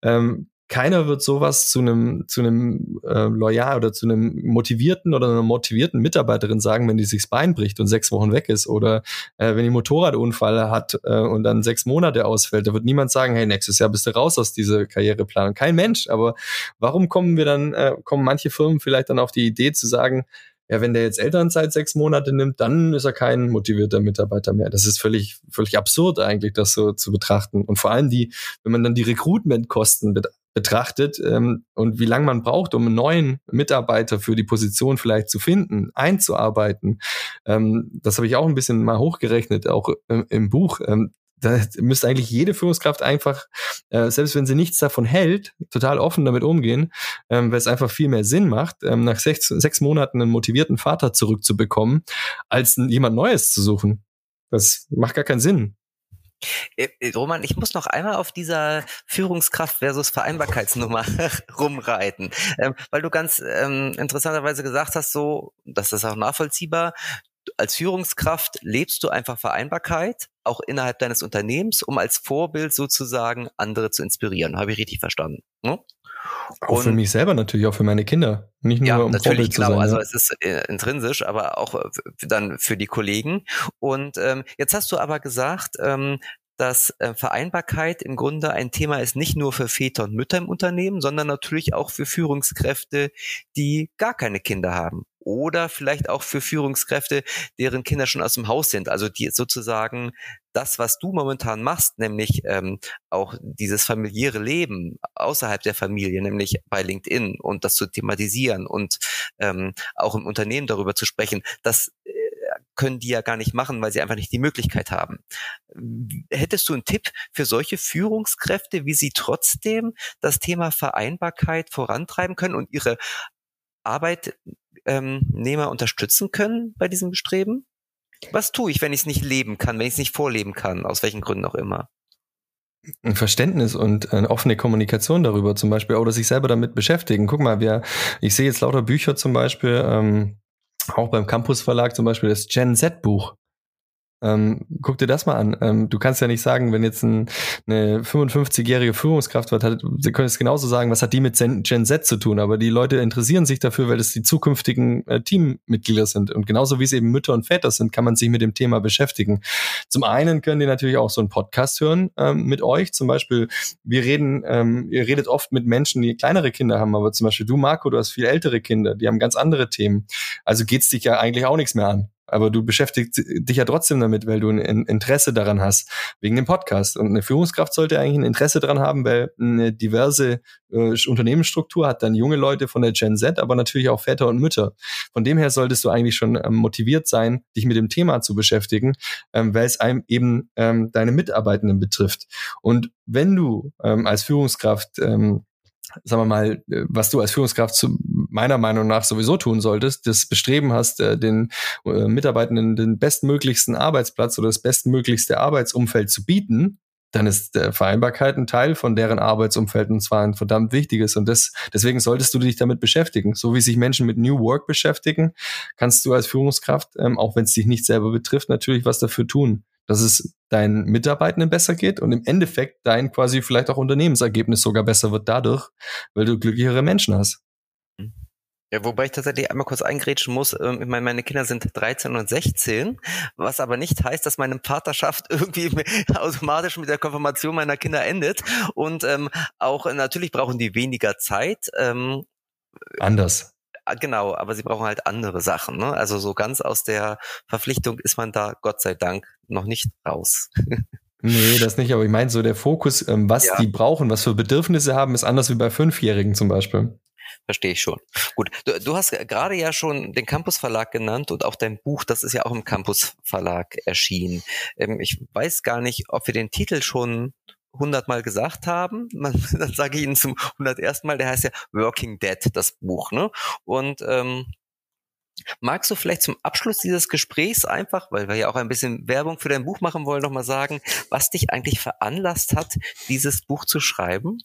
ähm, keiner wird sowas zu einem zu einem äh, loyal oder zu einem motivierten oder einer motivierten Mitarbeiterin sagen, wenn die sich das Bein bricht und sechs Wochen weg ist oder äh, wenn die Motorradunfall hat äh, und dann sechs Monate ausfällt, da wird niemand sagen, hey nächstes Jahr bist du raus aus dieser Karriereplanung. Kein Mensch. Aber warum kommen wir dann äh, kommen manche Firmen vielleicht dann auf die Idee zu sagen, ja, wenn der jetzt Elternzeit sechs Monate nimmt, dann ist er kein motivierter Mitarbeiter mehr. Das ist völlig, völlig absurd eigentlich, das so zu betrachten. Und vor allem die, wenn man dann die Recruitment-Kosten betrachtet ähm, und wie lange man braucht, um einen neuen Mitarbeiter für die Position vielleicht zu finden, einzuarbeiten. Ähm, das habe ich auch ein bisschen mal hochgerechnet, auch im, im Buch. Ähm, da müsste eigentlich jede Führungskraft einfach, äh, selbst wenn sie nichts davon hält, total offen damit umgehen, ähm, weil es einfach viel mehr Sinn macht, ähm, nach sechs, sechs Monaten einen motivierten Vater zurückzubekommen, als jemand Neues zu suchen. Das macht gar keinen Sinn. Äh, äh, Roman, ich muss noch einmal auf dieser Führungskraft versus Vereinbarkeitsnummer rumreiten, ähm, weil du ganz ähm, interessanterweise gesagt hast, so, das ist auch nachvollziehbar, als Führungskraft lebst du einfach Vereinbarkeit, auch innerhalb deines Unternehmens, um als Vorbild sozusagen andere zu inspirieren. Habe ich richtig verstanden? Ne? Auch und, für mich selber natürlich, auch für meine Kinder. Nicht nur ja, um natürlich, Vorbild genau. Sein, also ja. es ist äh, intrinsisch, aber auch äh, dann für die Kollegen. Und ähm, jetzt hast du aber gesagt, ähm, dass äh, Vereinbarkeit im Grunde ein Thema ist, nicht nur für Väter und Mütter im Unternehmen, sondern natürlich auch für Führungskräfte, die gar keine Kinder haben. Oder vielleicht auch für Führungskräfte, deren Kinder schon aus dem Haus sind. Also die sozusagen das, was du momentan machst, nämlich ähm, auch dieses familiäre Leben außerhalb der Familie, nämlich bei LinkedIn und das zu thematisieren und ähm, auch im Unternehmen darüber zu sprechen, das äh, können die ja gar nicht machen, weil sie einfach nicht die Möglichkeit haben. Hättest du einen Tipp für solche Führungskräfte, wie sie trotzdem das Thema Vereinbarkeit vorantreiben können und ihre Arbeitnehmer unterstützen können bei diesem Bestreben? Was tue ich, wenn ich es nicht leben kann, wenn ich es nicht vorleben kann, aus welchen Gründen auch immer? ein Verständnis und eine offene Kommunikation darüber zum Beispiel oder sich selber damit beschäftigen. Guck mal, wir, ich sehe jetzt lauter Bücher zum Beispiel, ähm, auch beim Campus Verlag zum Beispiel das Gen Z Buch. Ähm, guck dir das mal an. Ähm, du kannst ja nicht sagen, wenn jetzt ein, eine 55-jährige Führungskraft wird, hat, sie können es genauso sagen, was hat die mit Gen Z zu tun? Aber die Leute interessieren sich dafür, weil es die zukünftigen äh, Teammitglieder sind. Und genauso wie es eben Mütter und Väter sind, kann man sich mit dem Thema beschäftigen. Zum einen können die natürlich auch so einen Podcast hören ähm, mit euch. Zum Beispiel, wir reden, ähm, ihr redet oft mit Menschen, die kleinere Kinder haben, aber zum Beispiel du, Marco, du hast viel ältere Kinder, die haben ganz andere Themen. Also geht's dich ja eigentlich auch nichts mehr an aber du beschäftigst dich ja trotzdem damit, weil du ein Interesse daran hast, wegen dem Podcast. Und eine Führungskraft sollte eigentlich ein Interesse daran haben, weil eine diverse äh, Unternehmensstruktur hat dann junge Leute von der Gen Z, aber natürlich auch Väter und Mütter. Von dem her solltest du eigentlich schon ähm, motiviert sein, dich mit dem Thema zu beschäftigen, ähm, weil es einem eben ähm, deine Mitarbeitenden betrifft. Und wenn du ähm, als Führungskraft ähm, sagen wir mal, äh, was du als Führungskraft zu meiner Meinung nach sowieso tun solltest, das Bestreben hast, äh, den äh, Mitarbeitenden den bestmöglichsten Arbeitsplatz oder das bestmöglichste Arbeitsumfeld zu bieten, dann ist der Vereinbarkeit ein Teil von deren Arbeitsumfeld und zwar ein verdammt wichtiges. Und das, deswegen solltest du dich damit beschäftigen. So wie sich Menschen mit New Work beschäftigen, kannst du als Führungskraft, ähm, auch wenn es dich nicht selber betrifft, natürlich was dafür tun dass es deinen Mitarbeitenden besser geht und im Endeffekt dein quasi vielleicht auch Unternehmensergebnis sogar besser wird dadurch, weil du glücklichere Menschen hast. Ja, wobei ich tatsächlich einmal kurz eingrätschen muss. Ähm, ich meine, meine Kinder sind 13 und 16, was aber nicht heißt, dass meine Vaterschaft irgendwie automatisch mit der Konfirmation meiner Kinder endet. Und ähm, auch natürlich brauchen die weniger Zeit. Ähm, Anders. Ah, genau, aber sie brauchen halt andere Sachen. Ne? Also so ganz aus der Verpflichtung ist man da, Gott sei Dank, noch nicht raus. Nee, das nicht, aber ich meine so der Fokus, ähm, was ja. die brauchen, was für Bedürfnisse haben, ist anders wie bei Fünfjährigen zum Beispiel. Verstehe ich schon. Gut, du, du hast gerade ja schon den Campus Verlag genannt und auch dein Buch, das ist ja auch im Campus Verlag erschienen. Ähm, ich weiß gar nicht, ob wir den Titel schon hundertmal gesagt haben. Man, dann sage ich Ihnen zum hundertersten Mal, der heißt ja Working Dead, das Buch. Ne? Und ähm, magst du vielleicht zum Abschluss dieses Gesprächs einfach, weil wir ja auch ein bisschen Werbung für dein Buch machen wollen, nochmal sagen, was dich eigentlich veranlasst hat, dieses Buch zu schreiben?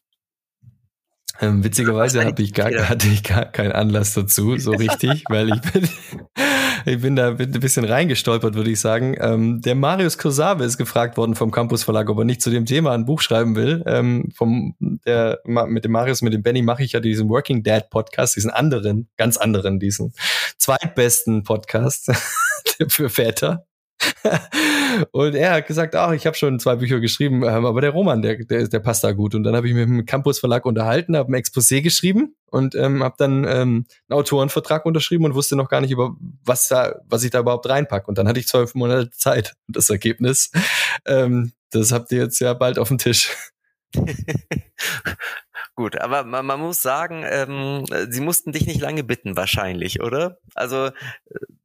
Ähm, witzigerweise habe ich gar, hatte ich gar keinen Anlass dazu, so richtig, weil ich bin, ich bin da ein bisschen reingestolpert, würde ich sagen. Ähm, der Marius Kosabe ist gefragt worden vom Campus Verlag, ob er nicht zu dem Thema ein Buch schreiben will. Ähm, vom, der, mit dem Marius, mit dem Benny mache ich ja diesen Working Dad Podcast, diesen anderen, ganz anderen, diesen zweitbesten Podcast für Väter. und er hat gesagt, ach, ich habe schon zwei Bücher geschrieben, ähm, aber der Roman, der, der, der passt da gut. Und dann habe ich mich mit dem Campus Verlag unterhalten, habe ein Exposé geschrieben und ähm, habe dann ähm, einen Autorenvertrag unterschrieben und wusste noch gar nicht über was da, was ich da überhaupt reinpacke. Und dann hatte ich zwölf Monate Zeit. Und das Ergebnis, ähm, das habt ihr jetzt ja bald auf dem Tisch. Gut, aber man, man muss sagen, ähm, sie mussten dich nicht lange bitten, wahrscheinlich, oder? Also äh,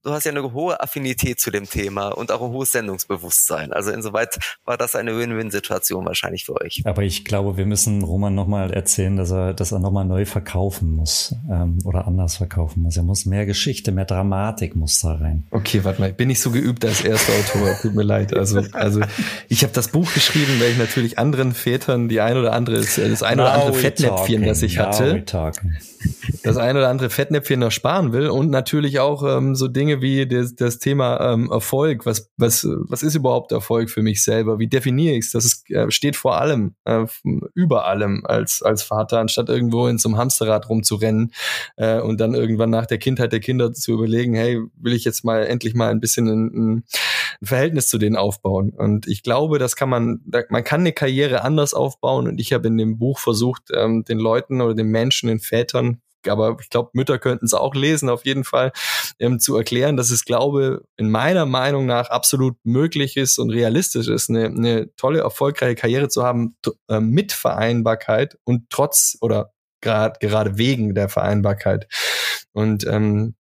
du hast ja eine hohe Affinität zu dem Thema und auch ein hohes Sendungsbewusstsein. Also insoweit war das eine Win-Win-Situation wahrscheinlich für euch. Aber ich glaube, wir müssen Roman nochmal erzählen, dass er, dass er nochmal neu verkaufen muss ähm, oder anders verkaufen muss. Er muss mehr Geschichte, mehr Dramatik muss da rein. Okay, warte mal, ich bin nicht so geübt als erster Autor. Tut mir leid. Also, also ich habe das Buch geschrieben, weil ich natürlich anderen Vätern die ein oder andere das ein oder andere Fettnäpfchen, das ich hatte, das ein oder andere Fettnäpfchen noch sparen will und natürlich auch ähm, so Dinge wie das, das Thema ähm, Erfolg. Was, was, was ist überhaupt Erfolg für mich selber? Wie definiere ich es? Das ist, äh, steht vor allem, äh, über allem als, als Vater, anstatt irgendwo in so einem Hamsterrad rumzurennen äh, und dann irgendwann nach der Kindheit der Kinder zu überlegen, hey, will ich jetzt mal endlich mal ein bisschen ein, ein Verhältnis zu denen aufbauen? Und ich glaube, das kann man, man kann eine Karriere anders aufbauen und ich habe in dem Buch versucht, ähm, den Leuten oder den Menschen, den Vätern aber ich glaube, Mütter könnten es auch lesen, auf jeden Fall, ähm, zu erklären, dass es, glaube, in meiner Meinung nach absolut möglich ist und realistisch ist, eine, eine tolle, erfolgreiche Karriere zu haben äh, mit Vereinbarkeit und trotz oder gerade gerade wegen der Vereinbarkeit. Und ähm,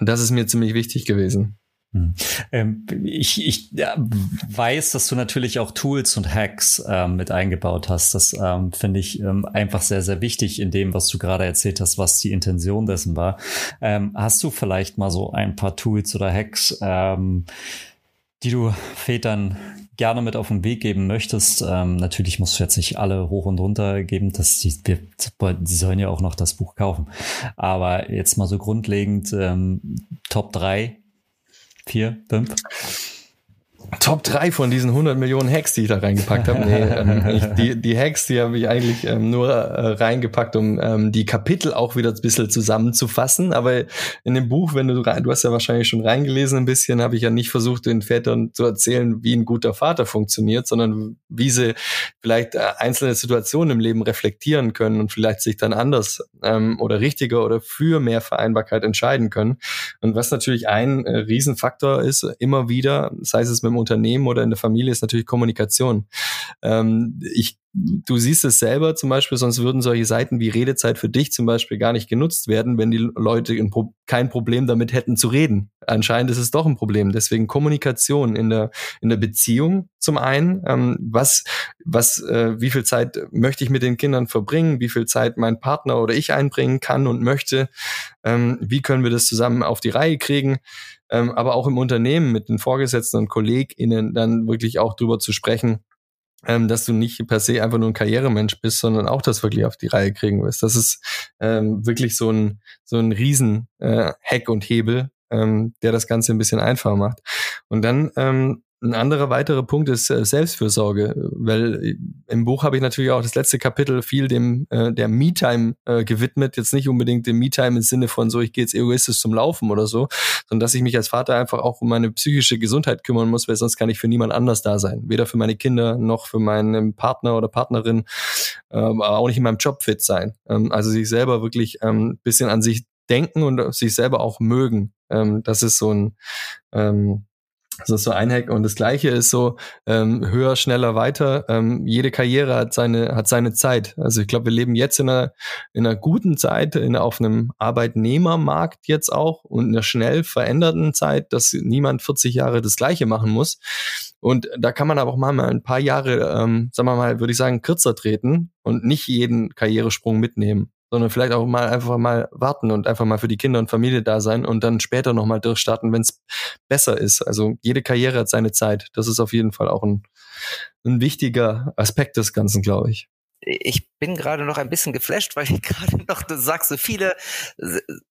das ist mir ziemlich wichtig gewesen. Hm. Ähm, ich ich weiß, dass du natürlich auch Tools und Hacks ähm, mit eingebaut hast. Das ähm, finde ich ähm, einfach sehr, sehr wichtig in dem, was du gerade erzählt hast, was die Intention dessen war. Ähm, hast du vielleicht mal so ein paar Tools oder Hacks, ähm, die du Vätern gerne mit auf den Weg geben möchtest. Natürlich musst du jetzt nicht alle hoch und runter geben, dass die, die sollen ja auch noch das Buch kaufen. Aber jetzt mal so grundlegend Top 3 vier, fünf? Top 3 von diesen 100 Millionen Hacks, die ich da reingepackt habe. Nee, ähm, ich, die, die Hacks, die habe ich eigentlich ähm, nur äh, reingepackt, um ähm, die Kapitel auch wieder ein bisschen zusammenzufassen. Aber in dem Buch, wenn du rein, du hast ja wahrscheinlich schon reingelesen ein bisschen, habe ich ja nicht versucht, den Vätern zu erzählen, wie ein guter Vater funktioniert, sondern wie sie vielleicht äh, einzelne Situationen im Leben reflektieren können und vielleicht sich dann anders ähm, oder richtiger oder für mehr Vereinbarkeit entscheiden können. Und was natürlich ein äh, Riesenfaktor ist, immer wieder, sei es mit dem Unternehmen oder in der Familie, ist natürlich Kommunikation. Ähm, ich du siehst es selber zum Beispiel, sonst würden solche Seiten wie Redezeit für dich zum Beispiel gar nicht genutzt werden, wenn die Leute Pro kein Problem damit hätten zu reden. Anscheinend ist es doch ein Problem. Deswegen Kommunikation in der in der Beziehung zum einen, ähm, was was äh, wie viel Zeit möchte ich mit den Kindern verbringen, wie viel Zeit mein Partner oder ich einbringen kann und möchte, ähm, wie können wir das zusammen auf die Reihe kriegen ähm, aber auch im Unternehmen mit den Vorgesetzten und KollegInnen dann wirklich auch drüber zu sprechen, ähm, dass du nicht per se einfach nur ein Karrieremensch bist, sondern auch das wirklich auf die Reihe kriegen wirst. Das ist ähm, wirklich so ein, so ein riesen äh, und Hebel, ähm, der das Ganze ein bisschen einfacher macht. Und dann ähm, ein anderer weiterer Punkt ist äh, Selbstfürsorge, weil im Buch habe ich natürlich auch das letzte Kapitel viel dem äh, der Me-Time äh, gewidmet. Jetzt nicht unbedingt dem Me-Time im Sinne von so, ich gehe jetzt egoistisch zum Laufen oder so, sondern dass ich mich als Vater einfach auch um meine psychische Gesundheit kümmern muss, weil sonst kann ich für niemand anders da sein. Weder für meine Kinder noch für meinen Partner oder Partnerin, äh, aber auch nicht in meinem Job fit sein. Ähm, also sich selber wirklich ähm, bisschen an sich denken und sich selber auch mögen. Ähm, das ist so ein ähm, das ist so ein Hack. Und das Gleiche ist so, ähm, höher, schneller, weiter. Ähm, jede Karriere hat seine, hat seine Zeit. Also ich glaube, wir leben jetzt in einer, in einer guten Zeit, in, auf einem Arbeitnehmermarkt jetzt auch und in einer schnell veränderten Zeit, dass niemand 40 Jahre das Gleiche machen muss. Und da kann man aber auch mal ein paar Jahre, ähm, sagen wir mal, würde ich sagen, kürzer treten und nicht jeden Karrieresprung mitnehmen sondern vielleicht auch mal einfach mal warten und einfach mal für die Kinder und Familie da sein und dann später nochmal durchstarten, wenn es besser ist. Also jede Karriere hat seine Zeit. Das ist auf jeden Fall auch ein, ein wichtiger Aspekt des Ganzen, glaube ich. ich bin gerade noch ein bisschen geflasht, weil ich gerade noch, du sagst so viele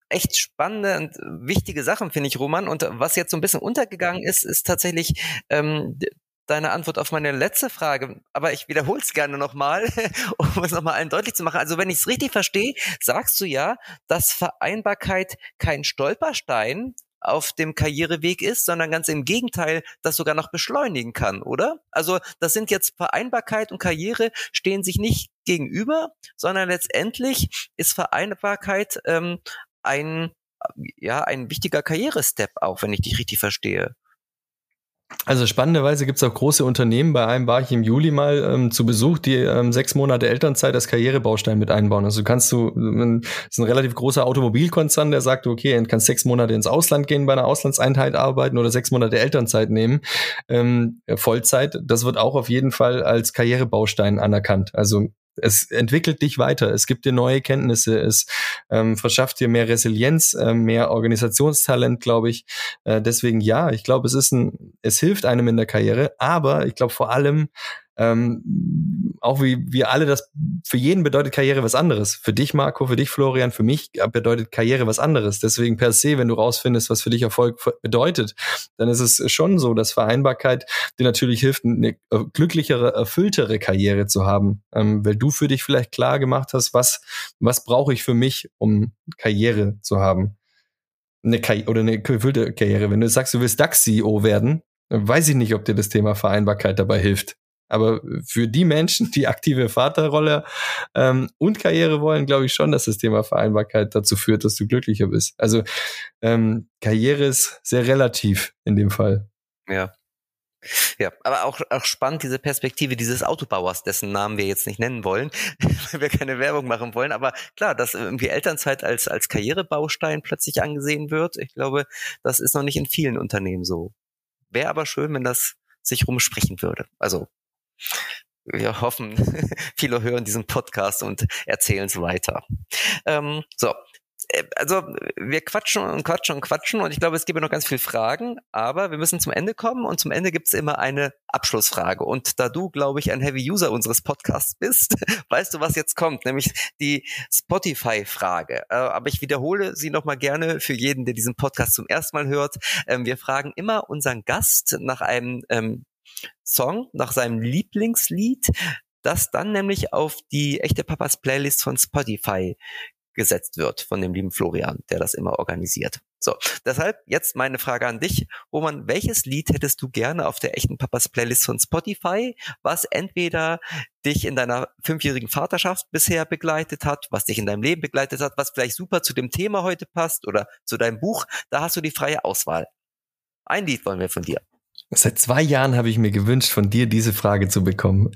echt spannende und wichtige Sachen, finde ich, Roman. Und was jetzt so ein bisschen untergegangen ist, ist tatsächlich ähm, deine Antwort auf meine letzte Frage, aber ich wiederhole es gerne nochmal, um es nochmal allen deutlich zu machen. Also wenn ich es richtig verstehe, sagst du ja, dass Vereinbarkeit kein Stolperstein auf dem Karriereweg ist, sondern ganz im Gegenteil, das sogar noch beschleunigen kann, oder? Also das sind jetzt Vereinbarkeit und Karriere stehen sich nicht gegenüber, sondern letztendlich ist Vereinbarkeit ähm, ein ja ein wichtiger Karrierestep auch, wenn ich dich richtig verstehe. Also spannenderweise gibt es auch große Unternehmen. Bei einem war ich im Juli mal ähm, zu Besuch, die ähm, sechs Monate Elternzeit als Karrierebaustein mit einbauen. Also kannst du, das ist ein relativ großer Automobilkonzern, der sagt, okay, du kannst sechs Monate ins Ausland gehen, bei einer Auslandseinheit arbeiten oder sechs Monate Elternzeit nehmen, ähm, Vollzeit. Das wird auch auf jeden Fall als Karrierebaustein anerkannt. Also es entwickelt dich weiter, es gibt dir neue Kenntnisse, es ähm, verschafft dir mehr Resilienz, äh, mehr Organisationstalent, glaube ich. Äh, deswegen ja, ich glaube, es ist ein, es hilft einem in der Karriere, aber ich glaube vor allem ähm, auch wie wir alle das, für jeden bedeutet Karriere was anderes. Für dich, Marco, für dich, Florian, für mich bedeutet Karriere was anderes. Deswegen per se, wenn du rausfindest, was für dich Erfolg bedeutet, dann ist es schon so, dass Vereinbarkeit dir natürlich hilft, eine glücklichere, erfülltere Karriere zu haben. Ähm, weil du für dich vielleicht klar gemacht hast, was, was brauche ich für mich, um Karriere zu haben. Eine Karriere oder eine erfüllte Karriere. Wenn du sagst, du willst DAX-CEO werden, weiß ich nicht, ob dir das Thema Vereinbarkeit dabei hilft. Aber für die Menschen, die aktive Vaterrolle ähm, und Karriere wollen, glaube ich schon, dass das Thema Vereinbarkeit dazu führt, dass du glücklicher bist. Also ähm, Karriere ist sehr relativ in dem Fall. Ja. Ja, aber auch, auch spannend diese Perspektive dieses Autobauers, dessen Namen wir jetzt nicht nennen wollen, weil wir keine Werbung machen wollen. Aber klar, dass irgendwie Elternzeit als, als Karrierebaustein plötzlich angesehen wird, ich glaube, das ist noch nicht in vielen Unternehmen so. Wäre aber schön, wenn das sich rumsprechen würde. Also wir hoffen, viele hören diesen Podcast und erzählen es weiter. Ähm, so, äh, also wir quatschen und quatschen und quatschen und ich glaube, es gibt noch ganz viele Fragen, aber wir müssen zum Ende kommen und zum Ende gibt es immer eine Abschlussfrage. Und da du, glaube ich, ein Heavy User unseres Podcasts bist, weißt du, was jetzt kommt, nämlich die Spotify-Frage. Äh, aber ich wiederhole sie nochmal gerne für jeden, der diesen Podcast zum ersten Mal hört. Ähm, wir fragen immer unseren Gast nach einem ähm, Song, nach seinem Lieblingslied, das dann nämlich auf die echte Papas Playlist von Spotify gesetzt wird von dem lieben Florian, der das immer organisiert. So, deshalb jetzt meine Frage an dich, Roman, welches Lied hättest du gerne auf der echten Papas Playlist von Spotify, was entweder dich in deiner fünfjährigen Vaterschaft bisher begleitet hat, was dich in deinem Leben begleitet hat, was vielleicht super zu dem Thema heute passt oder zu deinem Buch, da hast du die freie Auswahl. Ein Lied wollen wir von dir. Seit zwei Jahren habe ich mir gewünscht, von dir diese Frage zu bekommen.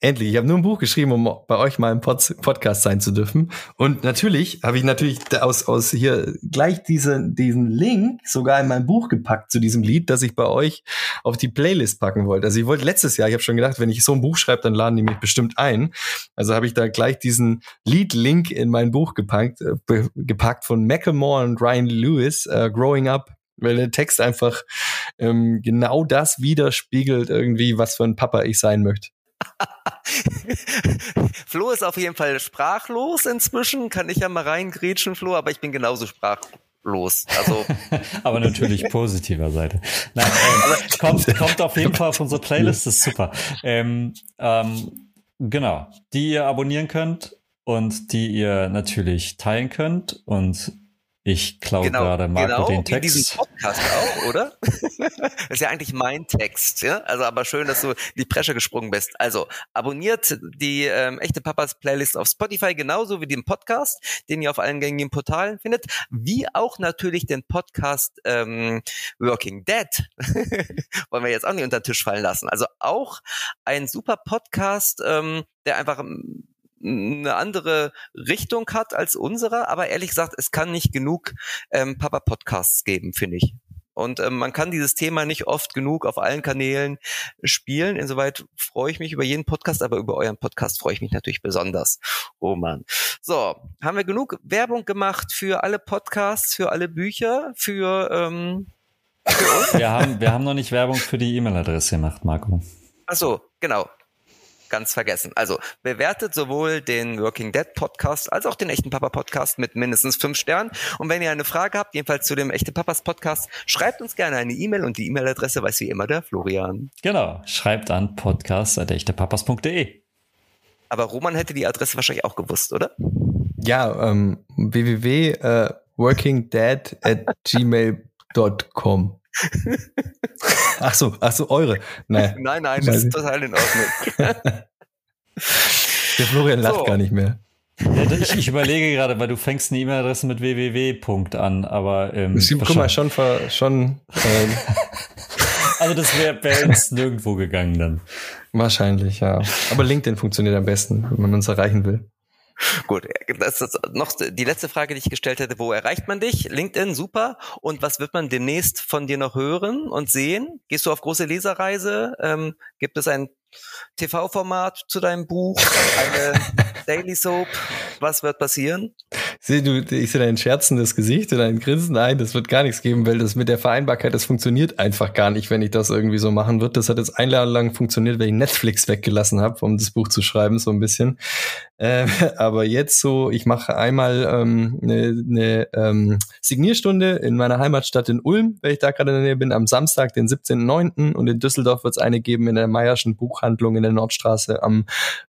Endlich, ich habe nur ein Buch geschrieben, um bei euch mal im Pod Podcast sein zu dürfen. Und natürlich habe ich natürlich aus, aus hier gleich diese, diesen Link sogar in mein Buch gepackt zu diesem Lied, das ich bei euch auf die Playlist packen wollte. Also ich wollte letztes Jahr, ich habe schon gedacht, wenn ich so ein Buch schreibe, dann laden die mich bestimmt ein. Also habe ich da gleich diesen Lied-Link in mein Buch gepackt, äh, gepackt von Macklemore und Ryan Lewis, uh, Growing Up weil der Text einfach ähm, genau das widerspiegelt, irgendwie, was für ein Papa ich sein möchte. Flo ist auf jeden Fall sprachlos inzwischen, kann ich ja mal reingrätschen, Flo, aber ich bin genauso sprachlos. Also aber natürlich positiver Seite. Nein, ähm, kommt, kommt auf jeden Fall auf unsere Playlist, ist super. Ähm, ähm, genau, die ihr abonnieren könnt und die ihr natürlich teilen könnt und ich klaue genau, gerade Marco genau, den Text. Wie diesen Podcast auch, oder? das ist ja eigentlich mein Text, ja. Also aber schön, dass du in die Presche gesprungen bist. Also abonniert die ähm, echte Papas Playlist auf Spotify genauso wie den Podcast, den ihr auf allen gängigen Portalen findet, wie auch natürlich den Podcast ähm, Working Dead. Wollen wir jetzt auch nicht unter den Tisch fallen lassen. Also auch ein super Podcast, ähm, der einfach eine andere Richtung hat als unsere, aber ehrlich gesagt, es kann nicht genug ähm, Papa-Podcasts geben, finde ich. Und ähm, man kann dieses Thema nicht oft genug auf allen Kanälen spielen. Insoweit freue ich mich über jeden Podcast, aber über euren Podcast freue ich mich natürlich besonders. Oh man. So, haben wir genug Werbung gemacht für alle Podcasts, für alle Bücher, für, ähm, für uns? Wir haben, wir haben noch nicht Werbung für die E-Mail-Adresse gemacht, Marco. Ach so, genau. Ganz vergessen. Also bewertet sowohl den Working Dead Podcast als auch den Echten Papa Podcast mit mindestens fünf Sternen. Und wenn ihr eine Frage habt, jedenfalls zu dem Echte Papas Podcast, schreibt uns gerne eine E-Mail und die E-Mail-Adresse weiß wie immer der Florian. Genau, schreibt an podcast.echtepapas.de. Aber Roman hätte die Adresse wahrscheinlich auch gewusst, oder? Ja, ähm, www.workingdad at gmail.com. ach so, ach so, eure. Nein, nein, nein das ist total in Ordnung. Der Florian lacht so. gar nicht mehr. Ja, ich, ich, überlege gerade, weil du fängst eine E-Mail-Adresse mit www. an, aber ähm, guck mal, schon, schon ähm, also das wäre wär ins nirgendwo gegangen dann. Wahrscheinlich, ja. Aber LinkedIn funktioniert am besten, wenn man uns erreichen will. Gut, das ist noch die letzte Frage, die ich gestellt hätte. Wo erreicht man dich? LinkedIn, super. Und was wird man demnächst von dir noch hören und sehen? Gehst du auf große Leserreise? Ähm, gibt es ein TV-Format zu deinem Buch? Eine Daily Soap? Was wird passieren? Sieh, du, ich sehe dein scherzendes Gesicht und dein Grinsen. Nein, das wird gar nichts geben, weil das mit der Vereinbarkeit, das funktioniert einfach gar nicht, wenn ich das irgendwie so machen würde. Das hat jetzt ein Jahr lang funktioniert, weil ich Netflix weggelassen habe, um das Buch zu schreiben, so ein bisschen. Äh, aber jetzt so, ich mache einmal ähm, eine, eine ähm, Signierstunde in meiner Heimatstadt in Ulm, weil ich da gerade in der Nähe bin, am Samstag, den 17.09. Und in Düsseldorf wird es eine geben in der Meierschen Buchhandlung in der Nordstraße am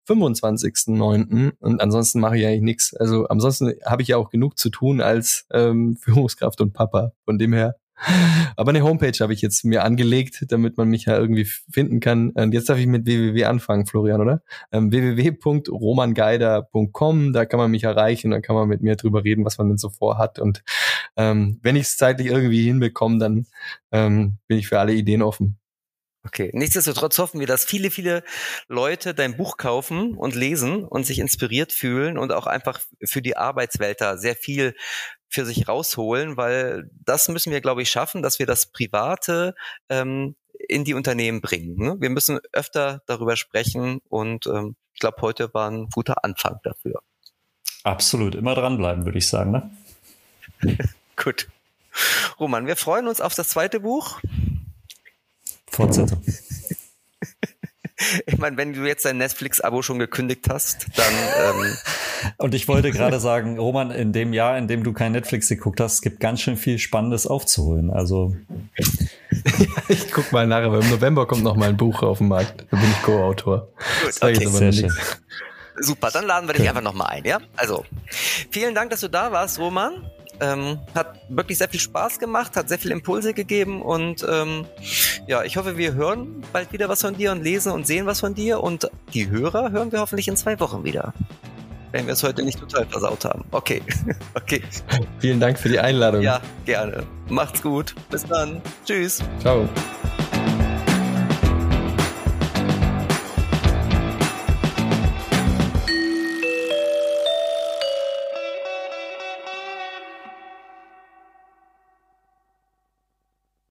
25.09. Und ansonsten mache ich eigentlich nichts. Also ansonsten habe ich ja auch genug zu tun als ähm, Führungskraft und Papa. Von dem her. Aber eine Homepage habe ich jetzt mir angelegt, damit man mich ja irgendwie finden kann. Und jetzt darf ich mit www anfangen, Florian, oder? Ähm, www.romangeider.com, da kann man mich erreichen, da kann man mit mir drüber reden, was man denn so vorhat. Und ähm, wenn ich es zeitlich irgendwie hinbekomme, dann ähm, bin ich für alle Ideen offen. Okay. Nichtsdestotrotz hoffen wir, dass viele, viele Leute dein Buch kaufen und lesen und sich inspiriert fühlen und auch einfach für die Arbeitswelt da sehr viel für sich rausholen, weil das müssen wir, glaube ich, schaffen, dass wir das Private ähm, in die Unternehmen bringen. Ne? Wir müssen öfter darüber sprechen und ähm, ich glaube, heute war ein guter Anfang dafür. Absolut, immer dranbleiben, würde ich sagen. Ne? Gut. Roman, wir freuen uns auf das zweite Buch. Fortsetzung. Ich meine, wenn du jetzt dein Netflix-Abo schon gekündigt hast, dann. Ähm Und ich wollte gerade sagen, Roman, in dem Jahr, in dem du kein Netflix geguckt hast, gibt ganz schön viel Spannendes aufzuholen. Also. ich guck mal nach, aber im November kommt noch mal ein Buch auf den Markt. Da bin ich Co-Autor. Gut, okay. Sehr schön. Super, dann laden wir dich okay. einfach nochmal ein, ja? Also, vielen Dank, dass du da warst, Roman. Ähm, hat wirklich sehr viel Spaß gemacht, hat sehr viele Impulse gegeben und ähm, ja, ich hoffe, wir hören bald wieder was von dir und lesen und sehen was von dir und die Hörer hören wir hoffentlich in zwei Wochen wieder. Wenn wir es heute nicht total versaut haben. Okay. okay. Vielen Dank für die Einladung. Ja, gerne. Macht's gut. Bis dann. Tschüss. Ciao.